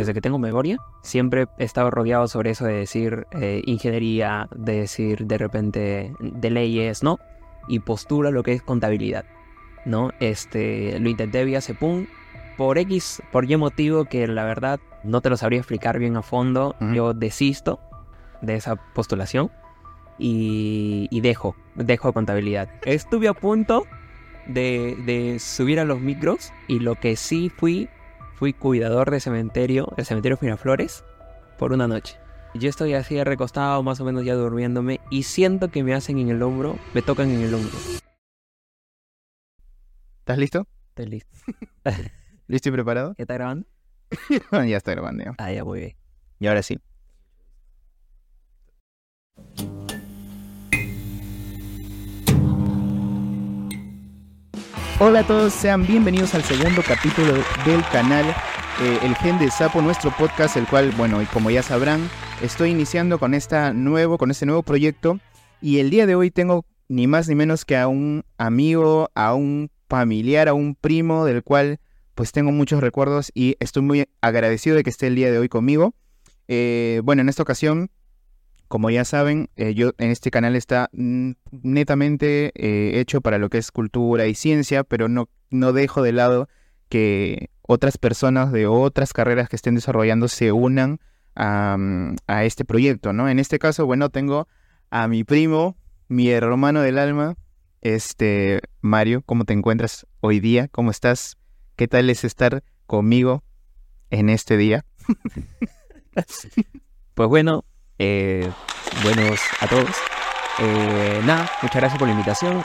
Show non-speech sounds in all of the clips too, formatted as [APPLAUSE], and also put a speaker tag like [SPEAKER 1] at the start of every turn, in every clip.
[SPEAKER 1] desde que tengo memoria, siempre he estado rodeado sobre eso de decir eh, ingeniería, de decir de repente de leyes, ¿no? Y postura lo que es contabilidad, ¿no? Este, lo intenté vía CEPUM, por X, por Y motivo que la verdad no te lo sabría explicar bien a fondo,
[SPEAKER 2] Ujú.
[SPEAKER 1] yo desisto de esa postulación y, y dejo, dejo contabilidad. Estuve a punto de, de subir a los micros y lo que sí fui, fui cuidador de cementerio, el cementerio Miraflores, por una noche. Yo estoy así recostado, más o menos ya durmiéndome, y siento que me hacen en el hombro, me tocan en el hombro.
[SPEAKER 2] ¿Estás listo?
[SPEAKER 1] Estoy listo. [LAUGHS]
[SPEAKER 2] ¿Listo y preparado?
[SPEAKER 1] ¿Ya está grabando? [LAUGHS]
[SPEAKER 2] ya está grabando. ya.
[SPEAKER 1] Ah, ya muy bien.
[SPEAKER 2] Y ahora sí. Hola a todos, sean bienvenidos al segundo capítulo del canal eh, El Gen de Sapo, nuestro podcast, el cual, bueno, y como ya sabrán, estoy iniciando con, esta nuevo, con este nuevo proyecto y el día de hoy tengo ni más ni menos que a un amigo, a un familiar, a un primo del cual pues tengo muchos recuerdos y estoy muy agradecido de que esté el día de hoy conmigo. Eh, bueno, en esta ocasión, como ya saben, eh, yo en este canal está mm, netamente eh, hecho para lo que es cultura y ciencia, pero no, no dejo de lado que otras personas de otras carreras que estén desarrollando se unan a, mm, a este proyecto, ¿no? En este caso, bueno, tengo a mi primo, mi hermano del alma, este Mario, ¿cómo te encuentras hoy día? ¿Cómo estás? ¿Qué tal es estar conmigo en este día? [LAUGHS]
[SPEAKER 1] Pues bueno, eh, buenos a todos. Eh, nada, muchas gracias por la invitación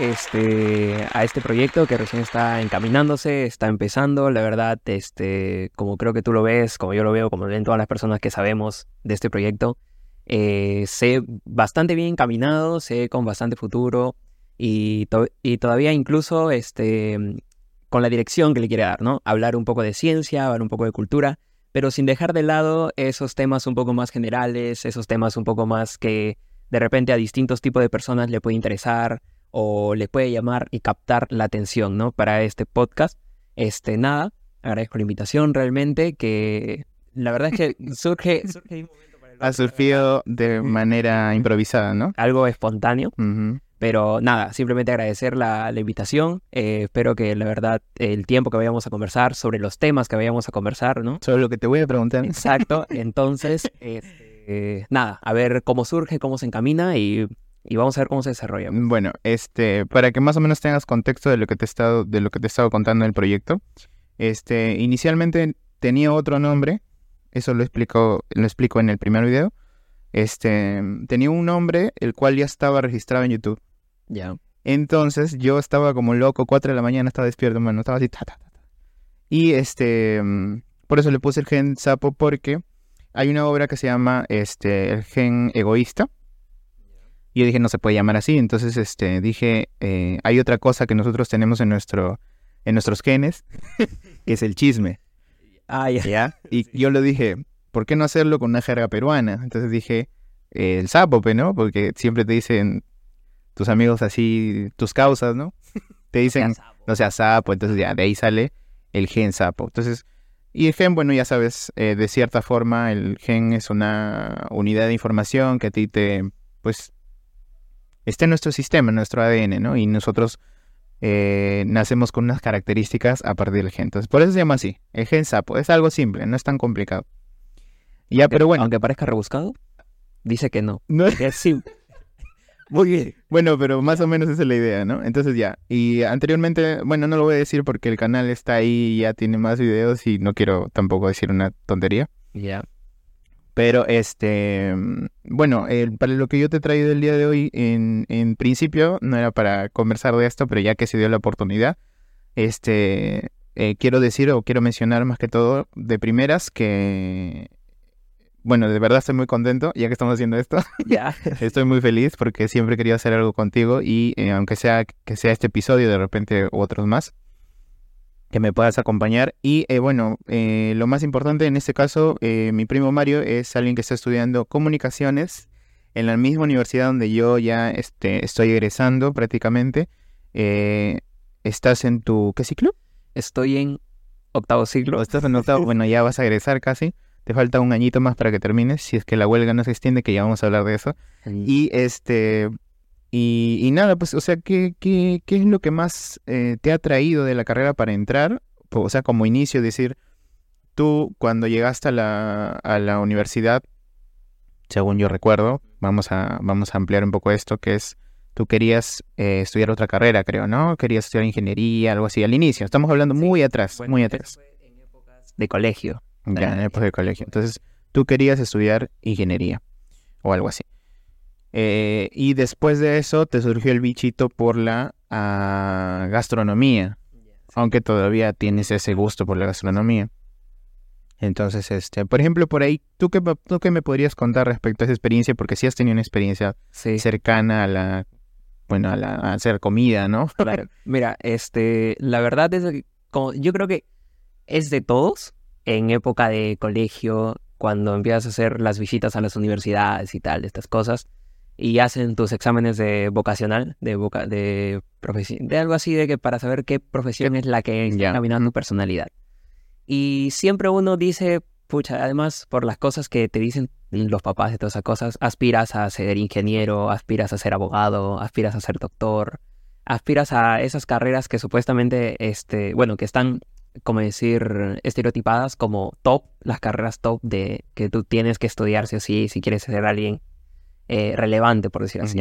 [SPEAKER 1] este, a este proyecto que recién está encaminándose, está empezando. La verdad, este, como creo que tú lo ves, como yo lo veo, como ven todas las personas que sabemos de este proyecto, eh, sé bastante bien encaminado, sé con bastante futuro y, y todavía incluso este, con la dirección que le quiere dar, ¿no? Hablar un poco de ciencia, hablar un poco de cultura pero sin dejar de lado esos temas un poco más generales, esos temas un poco más que de repente a distintos tipos de personas le puede interesar o le puede llamar y captar la atención, ¿no? Para este podcast. Este, nada, agradezco la invitación realmente, que la verdad es que [LAUGHS] surge, surge de un momento para el
[SPEAKER 2] Ha surgido de manera improvisada, ¿no?
[SPEAKER 1] algo espontáneo. Pero nada, simplemente agradecer la, la invitación. eh, espero que la verdad el tiempo que vayamos a conversar sobre los temas que vayamos a conversar, ¿no?
[SPEAKER 2] Solo lo que te voy a preguntar.
[SPEAKER 1] Exacto, [LAUGHS] entonces, este, nada, a ver cómo surge, cómo se encamina y, y vamos a ver cómo se desarrolla.
[SPEAKER 2] Bueno, este, para que más o menos tengas contexto de lo que te he estado, de lo que te he estado contando del proyecto, este, inicialmente tenía otro nombre, eso lo explico, lo explico en el primer video. Este, tenía un nombre el cual ya estaba registrado en YouTube.
[SPEAKER 1] Ya.
[SPEAKER 2] Entonces yo estaba como loco, 4 de la mañana estaba despierto, mano, estaba así, ta, ta, ta, ta. Y este, mm, por eso le puse el gen sapo porque hay una obra que se llama este, el gen egoísta. Y yo dije, no se puede llamar así. Entonces, este, dije, eh, hay otra cosa que nosotros tenemos en nuestro, en nuestros genes, [LAUGHS] que es el chisme,
[SPEAKER 1] Ah, ya.
[SPEAKER 2] ¿ya? Y yo lo dije, ¿por qué no hacerlo con una jerga peruana? Entonces dije, eh, el sapo, ¿no? Porque siempre te dicen tus amigos así, tus causas, ¿no? [LAUGHS] Te dicen, no seas sapo, entonces ya de ahí sale el gen sapo. Entonces, y el gen, bueno, ya sabes, eh, de cierta forma el gen es una unidad de información que a ti te, pues, está en nuestro sistema, en nuestro ADN, ¿no? Y nosotros eh, nacemos con unas características a partir del gen. Entonces, por eso se llama así, el gen sapo. Es algo simple, no es tan complicado. Ya, pero bueno,
[SPEAKER 1] Aunque parezca rebuscado, dice que no.
[SPEAKER 2] no,
[SPEAKER 1] Es simple. [LAUGHS] Muy bien.
[SPEAKER 2] Bueno, pero más o menos esa es la idea, ¿no? Entonces ya. Y anteriormente, bueno, no lo voy a decir porque el canal está ahí y ya tiene más videos y no quiero tampoco decir una tontería.
[SPEAKER 1] Ya.
[SPEAKER 2] Pero este, bueno, el- para lo que yo te he traído el día de hoy, en, en principio no era para conversar de esto, pero ya que se dio la oportunidad, este, eh, quiero decir o quiero mencionar más que todo de primeras que, bueno, de verdad estoy muy contento ya que estamos haciendo esto. [LAUGHS]
[SPEAKER 1] Ya. [LAUGHS]
[SPEAKER 2] Estoy muy feliz porque siempre querido hacer algo contigo y eh, aunque sea que sea este episodio, de repente otros más, que me puedas acompañar. Y eh, bueno, eh, lo más importante en este caso, eh, mi primo Mario es alguien que está estudiando comunicaciones en la misma universidad donde yo ya este, estoy egresando prácticamente. Eh, ¿Estás en tu qué ciclo?
[SPEAKER 1] Estoy en octavo ciclo.
[SPEAKER 2] Estás en octavo, [LAUGHS] bueno, ya vas a egresar casi. Te falta un añito más para que termines, si es que la huelga no se extiende, que ya vamos a hablar de eso. Y este, y, y nada, pues, o sea, ¿qué, qué, qué es lo que más eh, te ha traído de la carrera para entrar? O sea, como inicio, decir, tú cuando llegaste a la, a la universidad, según yo recuerdo, vamos a, vamos a ampliar un poco esto, que es, tú querías eh, estudiar otra carrera, creo, ¿no? Querías estudiar ingeniería, algo así, al inicio. Estamos hablando muy atrás,
[SPEAKER 1] Bueno,
[SPEAKER 2] muy atrás.
[SPEAKER 1] fue en épocas de colegio.
[SPEAKER 2] Ya, en época de colegio. Entonces, tú querías estudiar ingeniería o algo así. Eh, y después de eso te surgió el bichito por la ah, gastronomía, aunque todavía tienes ese gusto por la gastronomía. Entonces, este, por ejemplo, por ahí, ¿tú qué, ¿tú qué me podrías contar respecto a esa experiencia? Porque sí has tenido una experiencia
[SPEAKER 1] Sí,
[SPEAKER 2] cercana a la, bueno, a, la, a hacer comida, ¿no?
[SPEAKER 1] claro. Mira, este, la verdad es que como, yo creo que es de todos en época de colegio, cuando empiezas a hacer las visitas a las universidades y tal, estas cosas, y hacen tus exámenes de vocacional, de voca, de profesión, de algo así de que para saber qué profesión es la que está
[SPEAKER 2] Ya.
[SPEAKER 1] encaminando tu personalidad. Y siempre uno dice, pucha, además por las cosas que te dicen los papás y todas esas cosas, aspiras a ser ingeniero, aspiras a ser abogado, aspiras a ser doctor, aspiras a esas carreras que supuestamente, este, bueno, que están, como decir, estereotipadas como top, las carreras top de que tú tienes que estudiar sí o sí si quieres ser alguien eh, relevante, por decir así.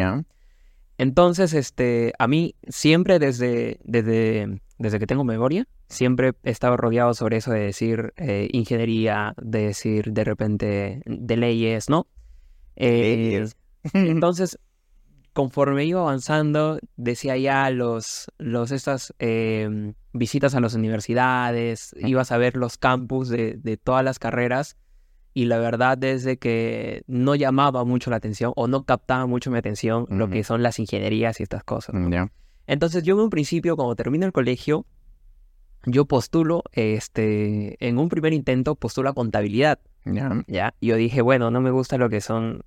[SPEAKER 1] Entonces, este, a mí siempre desde, desde, desde que tengo memoria, siempre he estado rodeado sobre eso de decir eh, ingeniería, de decir de repente de leyes, ¿no? Eh,
[SPEAKER 2] Leyes.
[SPEAKER 1] entonces, conforme iba avanzando, decía ya los, los estas eh, visitas a las universidades, ibas a ver los campus de, de todas las carreras y la verdad es de que no llamaba mucho la atención o no captaba mucho mi atención lo que son las ingenierías y estas cosas. ¿no?
[SPEAKER 2] Ya.
[SPEAKER 1] Entonces yo en un principio, cuando termino el colegio, yo postulo, este, en un primer intento postulo a contabilidad.
[SPEAKER 2] Ya.
[SPEAKER 1] ¿ya? Yo dije, bueno, no me gusta lo que son,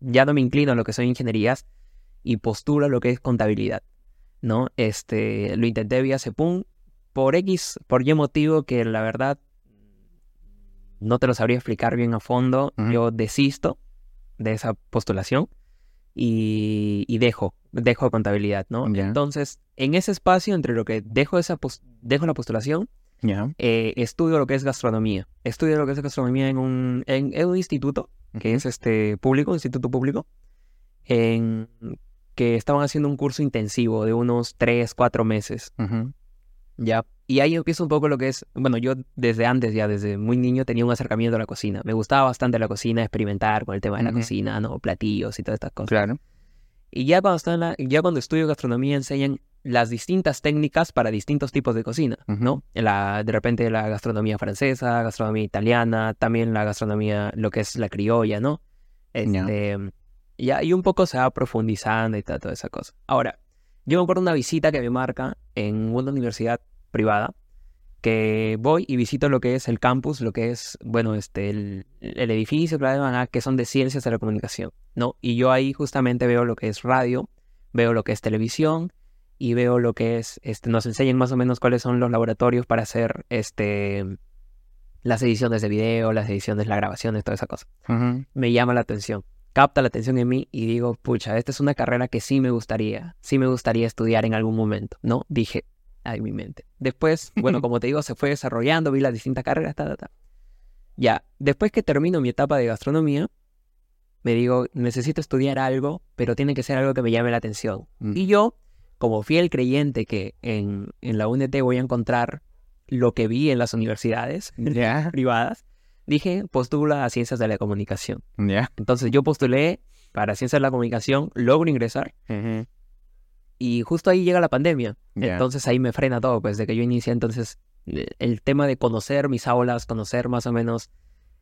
[SPEAKER 1] ya no me inclino a lo que son ingenierías y postulo a lo que es contabilidad, ¿no? Este, lo intenté vía CEPUM por X, por Y motivo que la verdad no te lo sabría explicar bien a fondo,
[SPEAKER 2] Ujú.
[SPEAKER 1] yo desisto de esa postulación y, y dejo, dejo contabilidad, ¿no?
[SPEAKER 2] Ya.
[SPEAKER 1] Entonces, en ese espacio entre lo que dejo, esa dejo la postulación,
[SPEAKER 2] Ya.
[SPEAKER 1] eh, estudio lo que es gastronomía. Estudio lo que es gastronomía en un, en, en un instituto, que
[SPEAKER 2] Ujú.
[SPEAKER 1] es este público, instituto público, en que estaban haciendo un curso intensivo de unos 3, 4 meses. ¿ya? Y ahí empiezo un poco lo que es, bueno, yo desde antes, ya desde muy niño, tenía un acercamiento a la cocina. Me gustaba bastante la cocina, experimentar con el tema de la cocina, ¿no? Platillos y todas estas cosas.
[SPEAKER 2] Claro.
[SPEAKER 1] Y ya cuando, está en la- ya cuando estudio gastronomía enseñan las distintas técnicas para distintos tipos de cocina, ¿no? La, de repente la gastronomía francesa, gastronomía italiana, también la gastronomía, lo que es la criolla, ¿no? Este, y un poco se va profundizando y tal, toda esa cosa. Ahora, yo me acuerdo una visita que me marca en una universidad privada, que voy y visito lo que es el campus, lo que es, bueno, este, el, el edificio, que son de ciencias de la comunicación, ¿no? Y yo ahí justamente veo lo que es radio, veo lo que es televisión y veo lo que es, este, nos enseñan más o menos cuáles son los laboratorios para hacer, este, las ediciones de video, las ediciones, las grabaciones, toda esa cosa.
[SPEAKER 2] Ujú.
[SPEAKER 1] Me llama la atención, capta la atención en mí y digo, pucha, esta es una carrera que sí me gustaría, sí me gustaría estudiar en algún momento, ¿no? Dije, ay, mi mente. Después, bueno, [LAUGHS] como te digo, se fue desarrollando, vi las distintas carreras, ta, ta, ta. Ya, después que termino mi etapa de gastronomía, me digo, necesito estudiar algo, pero tiene que ser algo que me llame la atención.
[SPEAKER 2] Mm.
[SPEAKER 1] Y yo, como fiel creyente que en, en la UNT voy a encontrar lo que vi en las universidades [LAUGHS] privadas, dije, postula a Ciencias de la Comunicación.
[SPEAKER 2] Ya.
[SPEAKER 1] Entonces yo postulé para Ciencias de la Comunicación, logro ingresar
[SPEAKER 2] Ujú.
[SPEAKER 1] y justo ahí llega la pandemia.
[SPEAKER 2] Ya.
[SPEAKER 1] Entonces ahí me frena todo, pues de que yo inicié entonces eh, el tema de conocer mis aulas, conocer más o menos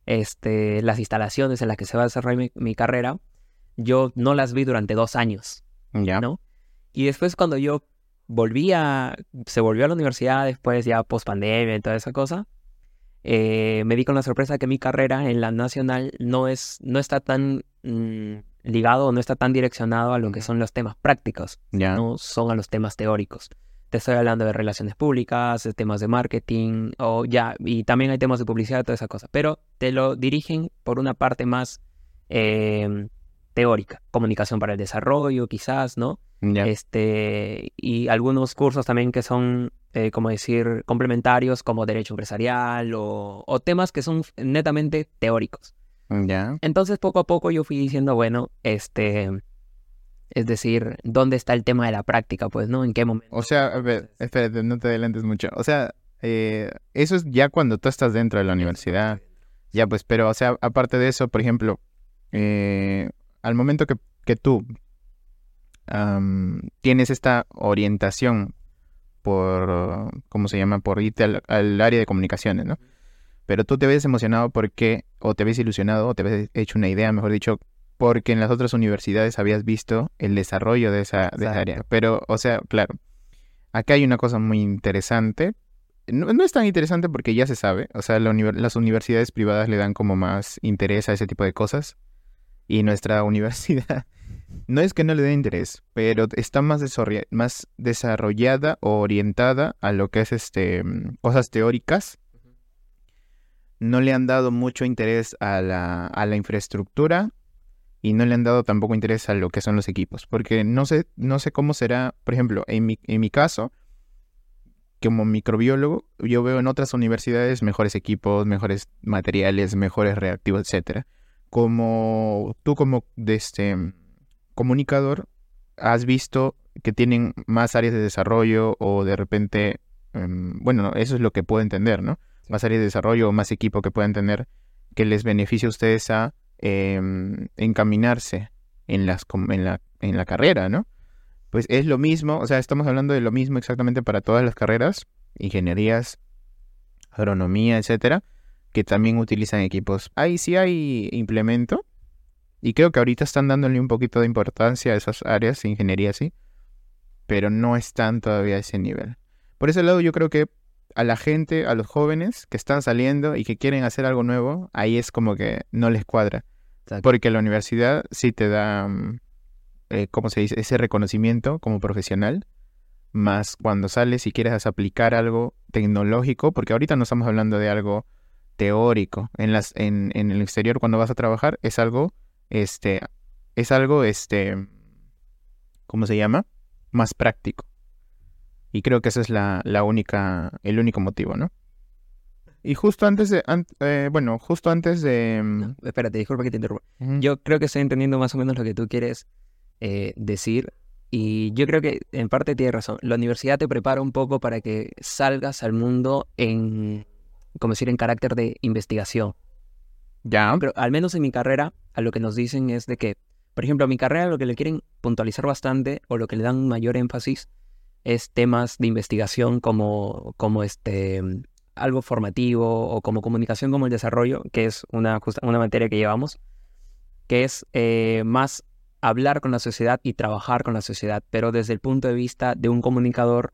[SPEAKER 1] este, las instalaciones en las que se va a desarrollar mi, mi carrera, yo no las vi durante dos años.
[SPEAKER 2] Ya.
[SPEAKER 1] ¿no? Y después cuando yo volví a, se volvió a la universidad después ya post pandemia y toda esa cosa, eh, me di con la sorpresa que mi carrera en la nacional no es, no está tan mm, ligado, no está tan direccionado a lo que son los temas prácticos,
[SPEAKER 2] Ya.
[SPEAKER 1] no son a los temas teóricos. te estoy hablando de relaciones públicas, de temas de marketing, o ya, y también hay temas de publicidad, todas esas cosas, pero te lo dirigen por una parte más em, teórica, comunicación para el desarrollo, quizás, ¿no? Este, y algunos cursos también que son, eh, como decir, complementarios, como derecho empresarial o, o temas que son netamente teóricos.
[SPEAKER 2] Ya.
[SPEAKER 1] Entonces, poco a poco yo fui diciendo, bueno, este, es decir, ¿dónde está el tema de la práctica? Pues, ¿no? ¿En qué momento?
[SPEAKER 2] O sea, a ver, espérate, no te adelantes mucho. O sea, eh, eso es ya cuando tú estás dentro de la universidad. Ya, pues, pero, o sea, aparte de eso, por ejemplo, eh, al momento que, que tú tienes esta orientación por, ¿cómo se llama? Por irte al, al área de comunicaciones, ¿no? Pero tú te ves emocionado porque, o te ves ilusionado, o te ves hecho una idea, mejor dicho, porque en las otras universidades habías visto el desarrollo de esa, área. Pero, o sea, claro, acá hay una cosa muy interesante. No, es tan interesante porque ya se sabe, o sea, las universidades privadas le dan como más interés a ese tipo de cosas. Y nuestra [LAUGHS] universidad no es que no le dé interés, pero está más, más desarrollada o orientada a lo que es este cosas teóricas. No le han dado mucho interés a la, a la infraestructura y no le han dado tampoco interés a lo que son los equipos, porque no sé, no sé cómo será, por ejemplo, en mi, en mi caso, como microbiólogo, yo veo en otras universidades mejores equipos, mejores materiales, mejores reactivos, etcétera. Como tú como de este comunicador has visto que tienen más áreas de desarrollo o de repente, em, bueno, eso es lo que puedo entender, ¿no? Más áreas de desarrollo o más equipo que puedan tener que les beneficie a ustedes a Em, encaminarse en, las, en, la, en la carrera, ¿no? Pues es lo mismo, o sea, estamos hablando de lo mismo exactamente para todas las carreras, ingenierías, agronomía, etcétera, que también utilizan equipos. Ahí sí hay implemento, y creo que ahorita están dándole un poquito de importancia a esas áreas, ingeniería sí, pero no están todavía a ese nivel. Por ese lado yo creo que a la gente, a los jóvenes que están saliendo y que quieren hacer algo nuevo, ahí es como que no les cuadra. Porque la universidad sí te da, mm, eh, ¿cómo se dice? Ese reconocimiento como profesional. Más cuando sales y quieres aplicar algo tecnológico, porque ahorita no estamos hablando de algo teórico. En, las, en, en el exterior, cuando vas a trabajar, es algo, este, es algo, este, ¿cómo se llama? Más práctico. Y creo que ese es la, la única, el único motivo, ¿no? Y justo antes de, eh, bueno, justo antes de...
[SPEAKER 1] Mm, espérate, disculpa que te interrumpa. Yo creo que estoy entendiendo más o menos lo que tú quieres eh, decir. Y yo creo que en parte tienes razón. La universidad te prepara un poco para que salgas al mundo en, como decir, en carácter de investigación.
[SPEAKER 2] Ya.
[SPEAKER 1] Pero al menos en mi carrera, a lo que nos dicen es de que, por ejemplo, a mi carrera lo que le quieren puntualizar bastante o lo que le dan mayor énfasis es temas de investigación como, como este algo formativo o como comunicación como el desarrollo, que es una, una materia que llevamos, que es eh, más hablar con la sociedad y trabajar con la sociedad, pero desde el punto de vista de un comunicador,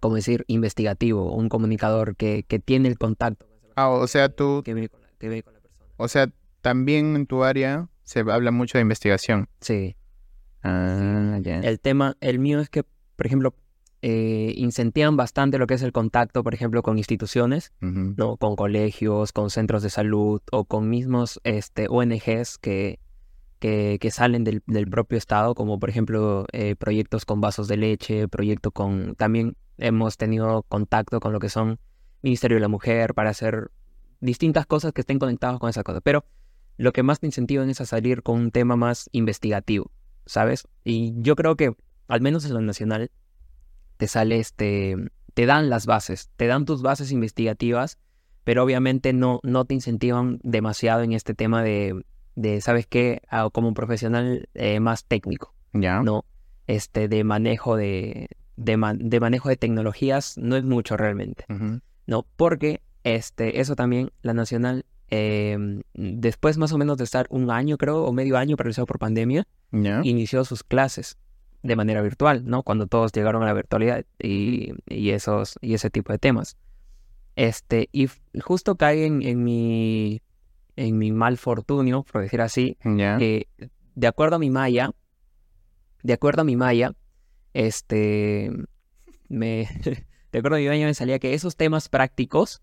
[SPEAKER 1] como decir, investigativo, un comunicador que, que tiene el contacto.
[SPEAKER 2] Ah, o sea, tú... Que con la, persona. O sea, también en tu área se habla mucho de investigación.
[SPEAKER 1] Sí.
[SPEAKER 2] Ah, ya.
[SPEAKER 1] El tema, el mío es que, por ejemplo, eh, incentivan bastante lo que es el contacto, por ejemplo, con instituciones, ¿no? con colegios, con centros de salud o con mismos este, ONGs que, que, que salen del, del, propio Estado, como por ejemplo eh, proyectos con vasos de leche, proyectos con... También hemos tenido contacto con lo que son Ministerio de la Mujer para hacer distintas cosas que estén conectadas con esa cosa. Pero lo que más te incentivan es a salir con un tema más investigativo, ¿sabes? Y yo creo que, al menos en lo nacional, te sale este, te dan las bases, te dan tus bases investigativas, pero obviamente no, no te incentivan demasiado en este tema de, de ¿sabes qué? Ah, como un profesional eh, más técnico,
[SPEAKER 2] ya
[SPEAKER 1] ¿no? Este, de manejo de, de, manejo de tecnologías no es mucho realmente, ¿no? Porque este, eso también, la nacional, em, después más o menos de estar un año, creo, o medio año paralizado por pandemia, inició sus clases de manera virtual, ¿no? Cuando todos llegaron a la virtualidad y, esos, y ese tipo de temas. Este, y justo cae en, mi, en mi mal fortunio, por decir así, que de acuerdo a mi maya, de acuerdo a mi maya, este, me... a mi año me salía que esos temas prácticos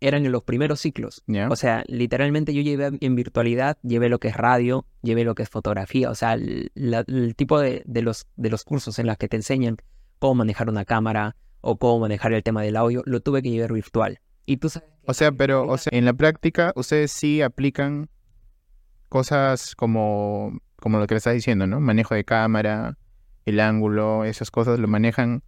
[SPEAKER 1] eran en los primeros ciclos. O sea, literalmente yo llevé en virtualidad, llevé lo que es radio, llevé lo que es fotografía, o sea, el, la- el tipo de, de los, de los cursos en los que te enseñan cómo manejar una cámara o cómo manejar el tema del audio, lo tuve que llevar virtual. Y tú sabes...
[SPEAKER 2] O sea, pero o sea, en la práctica ustedes sí aplican cosas como, como lo que le estás diciendo, ¿no? Manejo de cámara, el ángulo, esas cosas lo manejan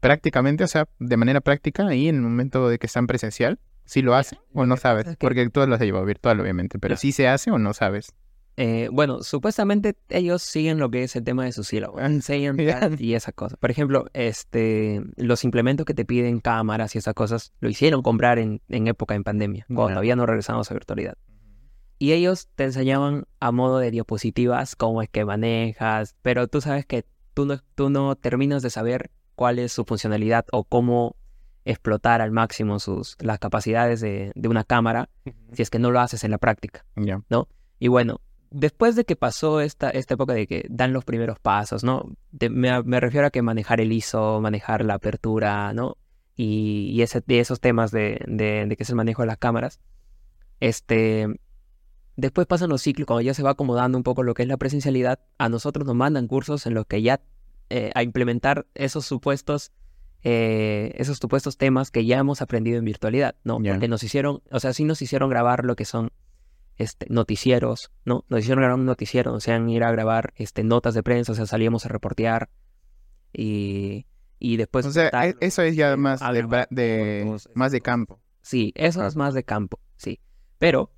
[SPEAKER 2] prácticamente, o sea, de manera práctica ahí en el momento de que están presencial. ¿Sí lo hacen o no sabes?
[SPEAKER 1] es que-
[SPEAKER 2] Porque tú lo has llevado virtual, obviamente, pero
[SPEAKER 1] Ya.
[SPEAKER 2] ¿sí se hace o no sabes?
[SPEAKER 1] Eh, bueno, supuestamente ellos siguen lo que es el tema de su sílabo.
[SPEAKER 2] Ah,
[SPEAKER 1] Enseñan
[SPEAKER 2] ya.
[SPEAKER 1] tal y esas cosas. Por ejemplo, este, los implementos que te piden cámaras y esas cosas, lo hicieron comprar en, en época en pandemia, cuando todavía no regresamos a virtualidad. Y ellos te enseñaban a modo de diapositivas cómo es que manejas, pero tú sabes que tú no, tú no terminas de saber cuál es su funcionalidad o cómo explotar al máximo sus, las capacidades de, de una cámara si es que no lo haces en la práctica.
[SPEAKER 2] Ya.
[SPEAKER 1] Y bueno, después de que pasó esta, esta época de que dan los primeros pasos, ¿no? De- me, me refiero a que manejar el ISO, manejar la apertura, ¿no? Y, y ese, esos temas de, de, de que es el manejo de las cámaras. Este, después pasan los ciclos, cuando ya se va acomodando un poco lo que es la presencialidad, a nosotros nos mandan cursos en los que ya eh, a implementar esos supuestos, eh, esos supuestos temas que ya hemos aprendido en virtualidad, ¿no? Porque nos hicieron, o sea, sí nos hicieron grabar lo que son este, noticieros, ¿no? Nos hicieron grabar un noticiero, o sea, ir a grabar este, notas de prensa, o sea, salíamos a reportear y, y después...
[SPEAKER 2] O sea, e- eso es ya
[SPEAKER 1] eh,
[SPEAKER 2] más de, más de campo.
[SPEAKER 1] Sí, eso
[SPEAKER 2] Ah.
[SPEAKER 1] es más de campo, sí. Pero,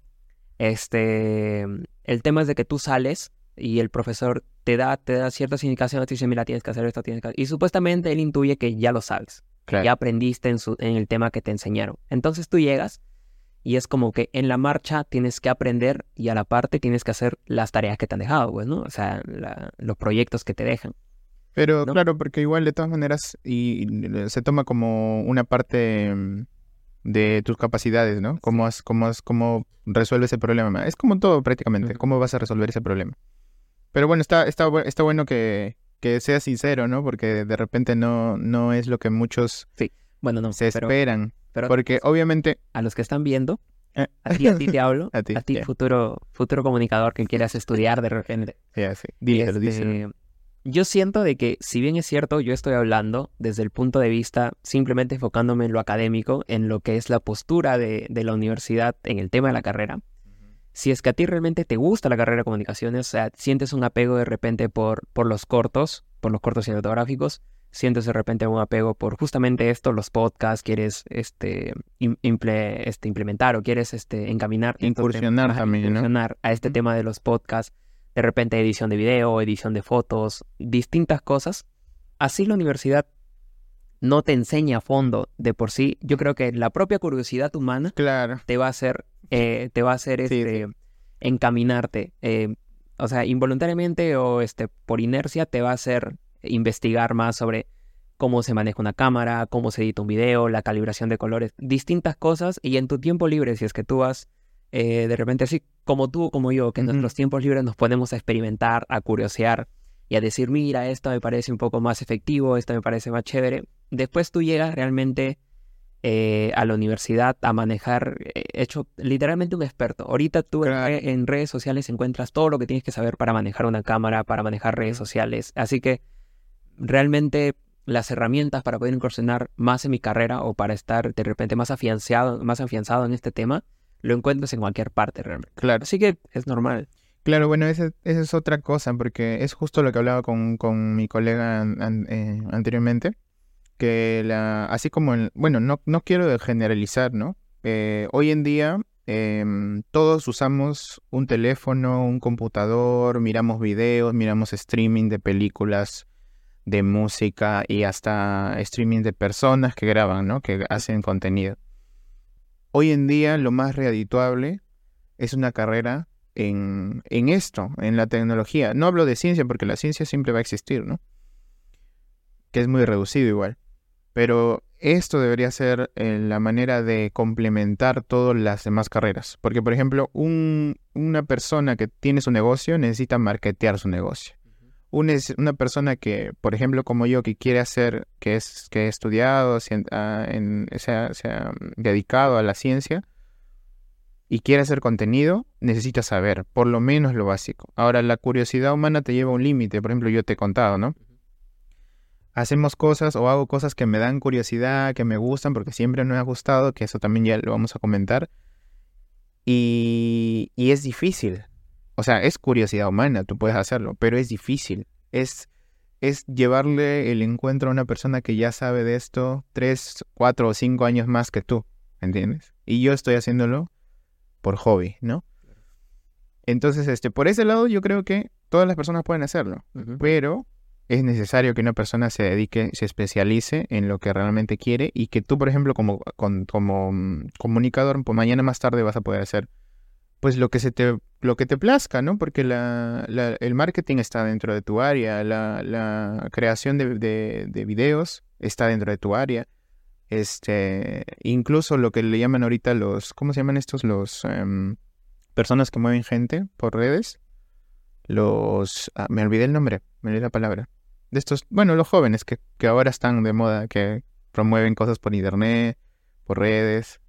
[SPEAKER 1] este, el tema es de que tú sales y el profesor te da, te da ciertas indicaciones, te dice, mira, tienes que hacer esto, tienes que hacer... Y supuestamente él intuye que ya lo sabes,
[SPEAKER 2] Claro.
[SPEAKER 1] ya aprendiste en, su, en el tema que te enseñaron. Entonces tú llegas y es como que en la marcha tienes que aprender y a la parte tienes que hacer las tareas que te han dejado, pues, ¿no? O sea, la- los proyectos que te dejan.
[SPEAKER 2] Pero
[SPEAKER 1] ¿no?
[SPEAKER 2] claro, porque igual de todas maneras y, y se toma como una parte mm, de tus capacidades, ¿no? Cómo has, cómo has, cómo resuelves el problema. Es como todo prácticamente, cómo vas a resolver ese problema. Pero bueno, está, está, está bueno que, que seas sincero, ¿no? Porque de repente no, no es lo que muchos
[SPEAKER 1] Bueno, no,
[SPEAKER 2] se
[SPEAKER 1] pero,
[SPEAKER 2] esperan.
[SPEAKER 1] pero
[SPEAKER 2] Porque obviamente...
[SPEAKER 1] a los que están viendo,
[SPEAKER 2] Eh.
[SPEAKER 1] a ti, a ti te hablo, [LAUGHS]
[SPEAKER 2] A ti,
[SPEAKER 1] futuro, futuro comunicador que quieras estudiar de repente.
[SPEAKER 2] Ya, sí. Díselo,
[SPEAKER 1] Este,
[SPEAKER 2] díselo.
[SPEAKER 1] Yo siento de que, si bien es cierto, yo estoy hablando desde el punto de vista simplemente enfocándome en lo académico, en lo que es la postura de, de la universidad en el tema de la carrera. Si es que a ti realmente te gusta la carrera de comunicaciones, o sea, sientes un apego de repente por, por los cortos, por los cortos cinematográficos, sientes de repente un apego por justamente esto, los podcasts, quieres este, imple- este, implementar o quieres este, encaminar
[SPEAKER 2] Incursionar también,
[SPEAKER 1] a este tema de los podcasts, de repente edición de video, edición de fotos, distintas cosas. Así la universidad no te enseña a fondo de por sí. Yo creo que la propia curiosidad humana
[SPEAKER 2] Claro.
[SPEAKER 1] te va a hacer, eh, te va a hacer
[SPEAKER 2] Sí,
[SPEAKER 1] este, encaminarte. eh, o sea, involuntariamente o este, por inercia te va a hacer investigar más sobre cómo se maneja una cámara, cómo se edita un video, la calibración de colores, distintas cosas. Y en tu tiempo libre, si es que tú vas eh, de repente así como tú como yo, que en nuestros tiempos libres nos ponemos a experimentar, a curiosear y a decir, mira, esto me parece un poco más efectivo, esto me parece más chévere. Después tú llegas realmente eh, a la universidad a manejar, eh, hecho literalmente un experto. Ahorita tú en
[SPEAKER 2] Claro.
[SPEAKER 1] en, redes sociales encuentras todo lo que tienes que saber para manejar una cámara, para manejar redes sociales. Así que realmente las herramientas para poder incursionar más en mi carrera o para estar de repente más afianzado, más afianzado en este tema, lo encuentras en cualquier parte realmente.
[SPEAKER 2] Claro.
[SPEAKER 1] Así que es normal.
[SPEAKER 2] Claro, bueno, esa, esa es otra cosa, porque es justo lo que hablaba con, con mi colega an- an- eh, anteriormente, que la, así como, el- bueno, no, no quiero generalizar, ¿no? Eh, hoy en día em, todos usamos un teléfono, un computador, miramos videos, miramos streaming de películas, de música y hasta streaming de personas que graban, ¿no? Que hacen contenido. Hoy en día lo más redituable es una carrera en, en esto, en la tecnología. No hablo de ciencia porque la ciencia siempre va a existir, ¿no? Que es muy reducido igual. Pero esto debería ser eh, la manera de complementar todas las demás carreras. Porque, por ejemplo, un- una persona que tiene su negocio necesita marketear su negocio. Una, persona que, por ejemplo, como yo, que quiere hacer, que es que he estudiado, se, ah, en, se, ha, se ha dedicado a la ciencia y quiere hacer contenido, necesita saber, por lo menos lo básico. Ahora, la curiosidad humana te lleva a un límite. Por ejemplo, yo te he contado, ¿no? Hacemos cosas o hago cosas que me dan curiosidad, que me gustan, porque siempre me ha gustado, que eso también ya lo vamos a comentar. Y, y es difícil, o sea, es curiosidad humana, tú puedes hacerlo, pero es difícil. Es, es llevarle el encuentro a una persona que ya sabe de esto tres, cuatro o cinco años más que tú, ¿entiendes? Y yo estoy haciéndolo por hobby, ¿no? Entonces, este, por ese lado yo creo que todas las personas pueden hacerlo, pero es necesario que una persona se dedique, se especialice en lo que realmente quiere y que tú, por ejemplo, como, como mm, comunicador, pues mañana más tarde vas a poder hacer pues lo que se te lo que te plazca, ¿no? Porque la, el marketing está dentro de tu área, la, creación de, de, videos está dentro de tu área. Este, incluso lo que le llaman ahorita los, ¿cómo se llaman estos? Los em, personas que mueven gente por redes. Los, ah, me olvidé el nombre, me olvidé la palabra. De estos, bueno, los jóvenes que, que ahora están de moda, que promueven cosas por internet, por redes.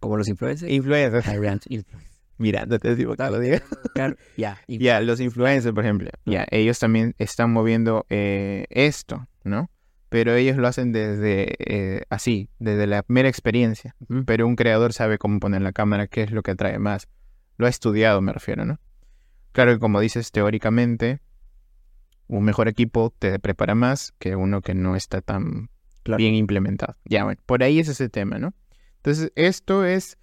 [SPEAKER 1] Como los influencers.
[SPEAKER 2] Influencers. Mira, no te digo que lo diga. [LAUGHS]
[SPEAKER 1] Ya.
[SPEAKER 2] Ya, los influencers, por ejemplo. Ya, ellos también están moviendo eh, esto, ¿no? Pero ellos lo hacen desde eh, así, desde la mera experiencia. Pero un creador sabe cómo poner la cámara, qué es lo que atrae más. Lo ha estudiado, me refiero, ¿no? Claro que como dices, teóricamente, un mejor equipo te prepara más que uno que no está tan bien implementado. Ya, bueno, por ahí es ese tema, ¿no? Entonces, esto es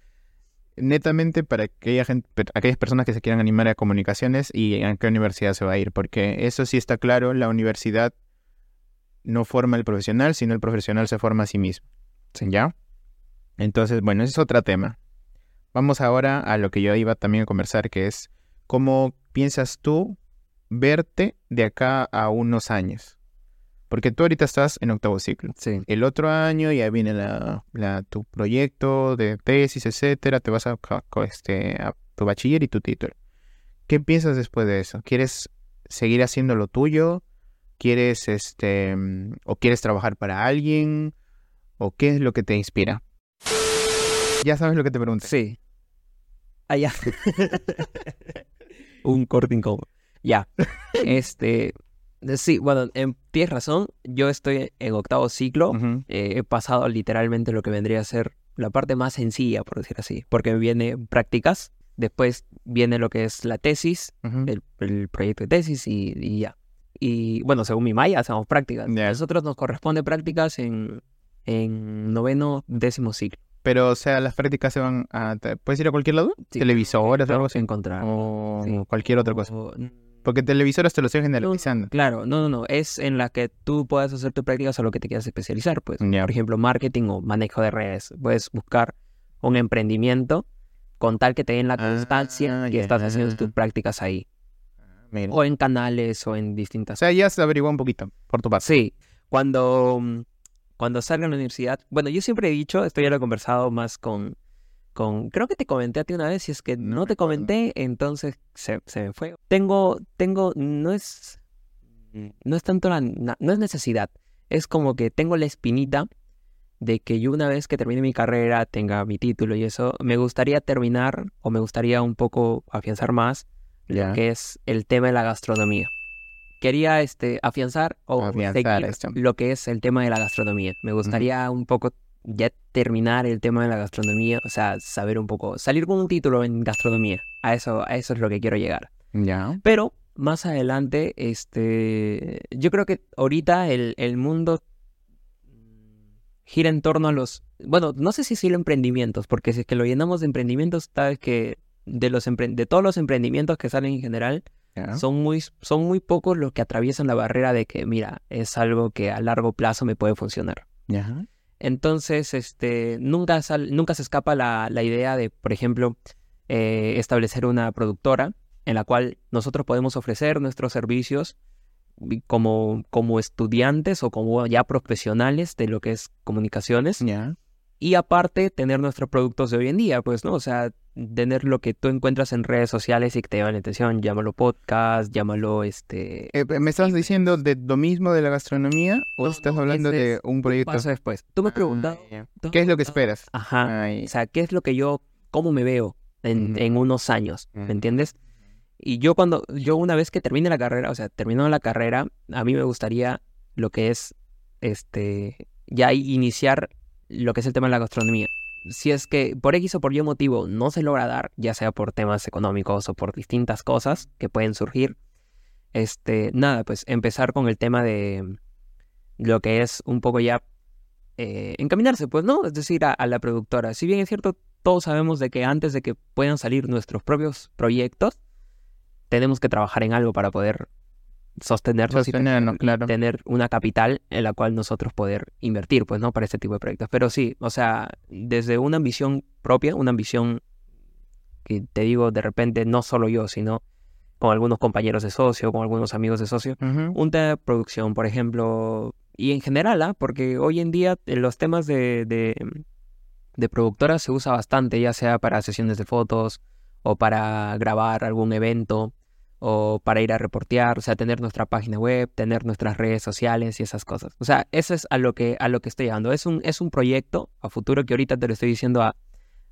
[SPEAKER 2] netamente para aquella gente, aquellas personas que se quieran animar a comunicaciones y a qué universidad se va a ir, porque eso sí está claro, la universidad no forma el profesional, sino el profesional se forma a sí mismo. ¿Ya? Entonces, bueno, ese es otro tema. Vamos ahora a lo que yo iba también a conversar, que es cómo piensas tú verte de acá a unos años. Porque tú ahorita estás en octavo ciclo.
[SPEAKER 1] Sí.
[SPEAKER 2] El otro año ya viene la, tu proyecto de tesis, etcétera. Te vas a, este, a tu bachiller y tu título. ¿Qué piensas después de eso? ¿Quieres seguir haciendo lo tuyo? ¿Quieres, este, o quieres trabajar para alguien? ¿O qué es lo que te inspira? Ya sabes lo que te pregunto.
[SPEAKER 1] Sí. Allá. [LAUGHS] Un corte incómodo. Ya. [LAUGHS] Este, Sí, bueno, tienes razón. Yo estoy en octavo ciclo. Eh, he pasado literalmente lo que vendría a ser la parte más sencilla, por decir así, porque viene prácticas, después viene lo que es la tesis, el, proyecto de tesis y, ya. Y bueno, según mi maya, hacemos prácticas. A nosotros nos corresponde prácticas en, en noveno, décimo ciclo.
[SPEAKER 2] Pero, o sea, las prácticas se van a... ¿Puedes ir a cualquier lado?
[SPEAKER 1] Sí,
[SPEAKER 2] Televisores, algo así.
[SPEAKER 1] Encontrar.
[SPEAKER 2] O cualquier otra cosa. Porque televisoras te lo siguen generalizando.
[SPEAKER 1] claro, no, no, no. Es en la que tú puedas hacer tu prácticas a lo que te quieras especializar. Pues, por ejemplo, marketing o manejo de redes. Puedes buscar un emprendimiento con tal que te den la constancia ah, que estás haciendo tus prácticas ahí. Ah, o en canales o en distintas.
[SPEAKER 2] O sea, ya se averiguó un poquito por tu parte.
[SPEAKER 1] Sí. Cuando, cuando salga a la universidad. Bueno, yo siempre he dicho, esto ya lo he conversado más con, creo que te comenté a ti una vez, si es que no, te comenté, entonces se, me fue. Tengo, tengo, no es, no es tanto la, no es necesidad, es como que tengo la espinita de que yo una vez que termine mi carrera, tenga mi título y eso, me gustaría terminar o me gustaría un poco afianzar más lo que es el tema de la gastronomía. Quería este, afianzar o lo que es el tema de la gastronomía. Me gustaría un poco ya terminar el tema de la gastronomía, o sea, saber un poco, salir con un título en gastronomía. A eso, a eso es lo que quiero llegar.
[SPEAKER 2] Ya.
[SPEAKER 1] Pero más adelante, este, yo creo que ahorita el, el mundo gira en torno a los, bueno, no sé si decirlo emprendimientos, porque si es que lo llenamos de emprendimientos, sabes que de los de todos los emprendimientos que salen en general, son muy, son muy pocos los que atraviesan la barrera de que, mira, es algo que a largo plazo me puede funcionar.
[SPEAKER 2] Ya.
[SPEAKER 1] Entonces, este, nunca, nunca se escapa la, idea de, por ejemplo, eh, establecer una productora en la cual nosotros podemos ofrecer nuestros servicios como, como estudiantes o como ya profesionales de lo que es comunicaciones. Y aparte, tener nuestros productos de hoy en día, pues, ¿no? O sea, tener lo que tú encuentras en redes sociales y que te llama la atención. Llámalo podcast, llámalo este...
[SPEAKER 2] Eh, ¿Me estás diciendo de lo mismo de la gastronomía o
[SPEAKER 1] No,
[SPEAKER 2] estás
[SPEAKER 1] no,
[SPEAKER 2] hablando de un proyecto?
[SPEAKER 1] Paso después. Tú me has preguntado...
[SPEAKER 2] Ah,
[SPEAKER 1] me
[SPEAKER 2] ¿Qué es lo que
[SPEAKER 1] preguntado-
[SPEAKER 2] esperas?
[SPEAKER 1] Ajá.
[SPEAKER 2] Ay,
[SPEAKER 1] O sea, ¿qué es lo que yo, cómo me veo en, en unos años? ¿Me entiendes? Y yo cuando, yo una vez que termine la carrera, o sea, terminando la carrera, a mí me gustaría lo que es, este, ya iniciar lo que es el tema de la gastronomía. Si es que por X o por Y motivo no se logra dar, ya sea por temas económicos o por distintas cosas que pueden surgir, este, nada, pues empezar con el tema de lo que es un poco ya eh, encaminarse, pues, ¿no? Es decir, a, a la productora. Si bien es cierto, todos sabemos de que antes de que puedan salir nuestros propios proyectos, tenemos que trabajar en algo para poder sostenernos y
[SPEAKER 2] Sostenernos,
[SPEAKER 1] tener- y
[SPEAKER 2] claro.
[SPEAKER 1] tener una capital en la cual nosotros poder invertir, pues, ¿no? Para este tipo de proyectos. Pero sí, o sea, desde una ambición propia, una ambición que te digo de repente, no solo yo, sino con algunos compañeros de socio, con algunos amigos de socio,
[SPEAKER 2] Ujú.
[SPEAKER 1] un tema de producción, por ejemplo, y en general, ¿ah? porque hoy en día los temas de, de, de productoras se usa bastante, ya sea para sesiones de fotos o para grabar algún evento o para ir a reportear, o sea, tener nuestra página web, tener nuestras redes sociales y esas cosas. O sea, eso es a lo que, a lo que estoy llegando. Es un, es un proyecto a futuro que ahorita te lo estoy diciendo a,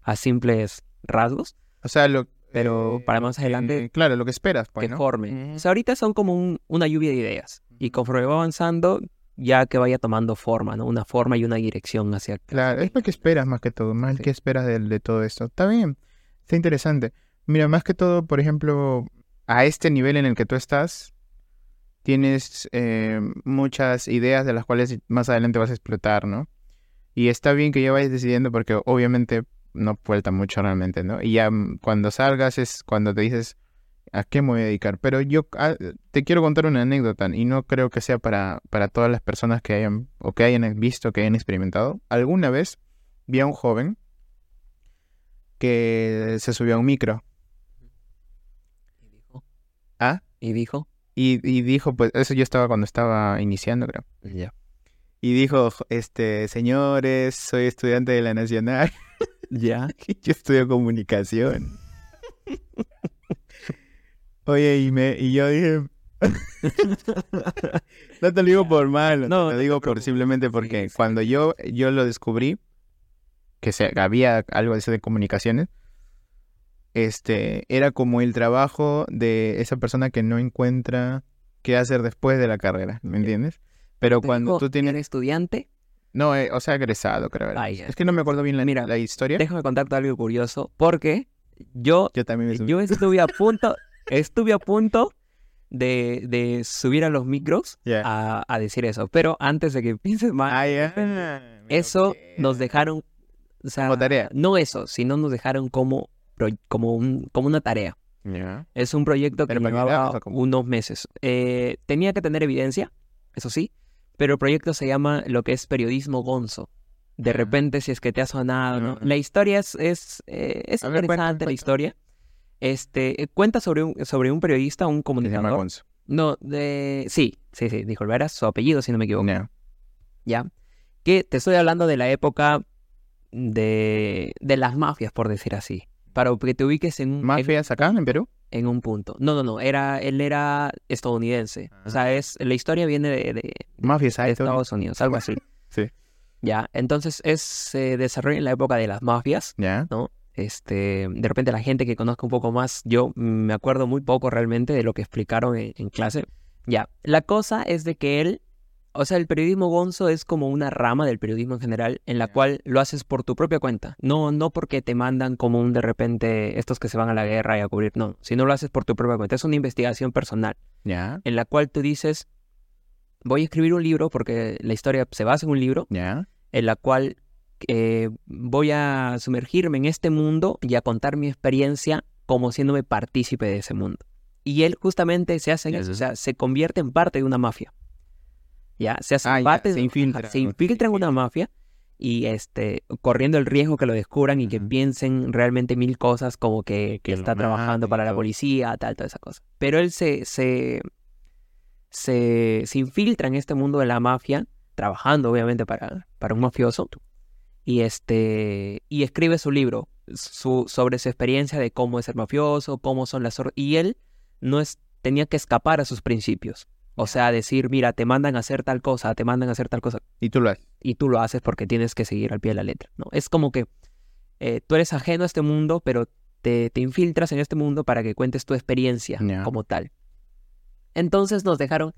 [SPEAKER 1] a simples rasgos,
[SPEAKER 2] O sea, lo...
[SPEAKER 1] pero para más adelante
[SPEAKER 2] eh, claro, lo que esperas, pues,
[SPEAKER 1] que
[SPEAKER 2] ¿no?
[SPEAKER 1] forme. O sea, ahorita son como un- una lluvia de ideas. Y conforme va avanzando, ya que vaya tomando forma, ¿no? Una forma y una dirección hacia...
[SPEAKER 2] Claro, es lo que esperas más que todo, más
[SPEAKER 1] Sí.
[SPEAKER 2] que esperas de, de todo esto. Está bien, está interesante. Mira, más que todo, por ejemplo, a este nivel en el que tú estás, tienes eh, muchas ideas de las cuales más adelante vas a explotar, ¿no? Y está bien que ya vayas decidiendo porque obviamente no falta mucho realmente, ¿no? Y ya cuando salgas es cuando te dices, ¿a qué me voy a dedicar? Pero yo ah, te quiero contar una anécdota y no creo que sea para, para todas las personas que hayan o que hayan visto, que hayan experimentado. Alguna vez vi a un joven que se subió a un micro
[SPEAKER 1] Y dijo...
[SPEAKER 2] ¿Ah?
[SPEAKER 1] Y dijo...
[SPEAKER 2] y, y dijo, pues eso yo estaba cuando estaba iniciando, creo.
[SPEAKER 1] Ya.
[SPEAKER 2] Y dijo, este, señores, soy estudiante de la Nacional. [LAUGHS]
[SPEAKER 1] Ya. [LAUGHS]
[SPEAKER 2] Yo estudio comunicación. [LAUGHS] Oye, y, me, y yo dije... no te lo digo por mal,
[SPEAKER 1] No,
[SPEAKER 2] te
[SPEAKER 1] te
[SPEAKER 2] digo por simplemente porque
[SPEAKER 1] Sí, sí.
[SPEAKER 2] cuando yo, yo lo descubrí, que se, había algo de eso de comunicaciones, este, era como el trabajo de esa persona que no encuentra qué hacer después de la carrera, ¿me entiendes? Pero cuando
[SPEAKER 1] dijo,
[SPEAKER 2] tú tienes...
[SPEAKER 1] "Eres estudiante,
[SPEAKER 2] No, eh, o sea, egresado, creo. Es que no me acuerdo bien la,
[SPEAKER 1] Mira,
[SPEAKER 2] la historia.
[SPEAKER 1] déjame contarte algo curioso, porque yo,
[SPEAKER 2] Yo también me subí.
[SPEAKER 1] yo estuve a [LAUGHS] punto, estuve a punto de, de subir a los micros
[SPEAKER 2] Ya.
[SPEAKER 1] a, a decir eso. Pero antes de que [LAUGHS] pienses mal,
[SPEAKER 2] Ah,
[SPEAKER 1] eso nos dejaron, o sea, no eso, sino nos dejaron como, como, un, como una tarea. Es un proyecto que
[SPEAKER 2] ¿Pero para qué
[SPEAKER 1] llevaba unos meses. Eh, tenía que tener evidencia, eso sí, pero el proyecto se llama lo que es periodismo gonzo. De repente, si es que te ha sonado, ¿no? La historia es, es, eh, es
[SPEAKER 2] cuenta,
[SPEAKER 1] interesante, la historia. Este, eh, cuenta sobre un, sobre un periodista, un
[SPEAKER 2] Se llama
[SPEAKER 1] comunicador.
[SPEAKER 2] Gonzo.
[SPEAKER 1] No, de... Sí, sí, sí, dijo Olvera, su apellido, si no me equivoco.
[SPEAKER 2] ¿ya?
[SPEAKER 1] Que te estoy hablando de la época de, de las mafias, por decir así. Para que te ubiques en, un-
[SPEAKER 2] ¿Mafias acá en Perú?
[SPEAKER 1] en un punto. No, no, no, era, él era estadounidense. O sea, es, la historia viene de, de-
[SPEAKER 2] Mafias
[SPEAKER 1] de. Estados Unidos, algo así. [LAUGHS]
[SPEAKER 2] Sí.
[SPEAKER 1] Ya, entonces es, se desarrolla en la época de las mafias,
[SPEAKER 2] Ya.
[SPEAKER 1] ¿no? Este, de repente la gente que conozca un poco más, yo me acuerdo muy poco realmente de lo que explicaron en, en clase. Ya, la cosa es de que él, o sea, el periodismo gonzo es como una rama del periodismo en general en la cual lo haces por tu propia cuenta. No, no porque te mandan como un de repente estos que se van a la guerra y a cubrir, no, sino lo haces por tu propia cuenta. Es una investigación personal
[SPEAKER 2] Ya.
[SPEAKER 1] en la cual tú dices, voy a escribir un libro porque la historia se basa en un libro
[SPEAKER 2] Ya.
[SPEAKER 1] en la cual eh, voy a sumergirme en este mundo y a contar mi experiencia como siéndome partícipe de ese mundo. Y él justamente se hace o sea, se convierte en parte de una mafia. Ya, se hace
[SPEAKER 2] Ah, ya, se infiltra,
[SPEAKER 1] se infiltra en una mafia y este corriendo el riesgo que lo descubran y que piensen realmente mil cosas como que, que está trabajando para la policía, tal, toda esa cosa. Pero él se, se, se, se infiltra en este mundo de la mafia, trabajando obviamente para, para un mafioso, y este y escribe su libro su, sobre su experiencia de cómo es ser mafioso, cómo son las y él no es tenía que escapar a sus principios. O sea, decir, mira, te mandan a hacer tal cosa, te mandan a hacer tal cosa
[SPEAKER 2] Y tú lo haces.
[SPEAKER 1] y tú lo haces porque tienes que seguir al pie de la letra, ¿no? Es como que eh, tú eres ajeno a este mundo, pero te, te infiltras en este mundo para que cuentes tu experiencia como tal. Entonces nos dejaron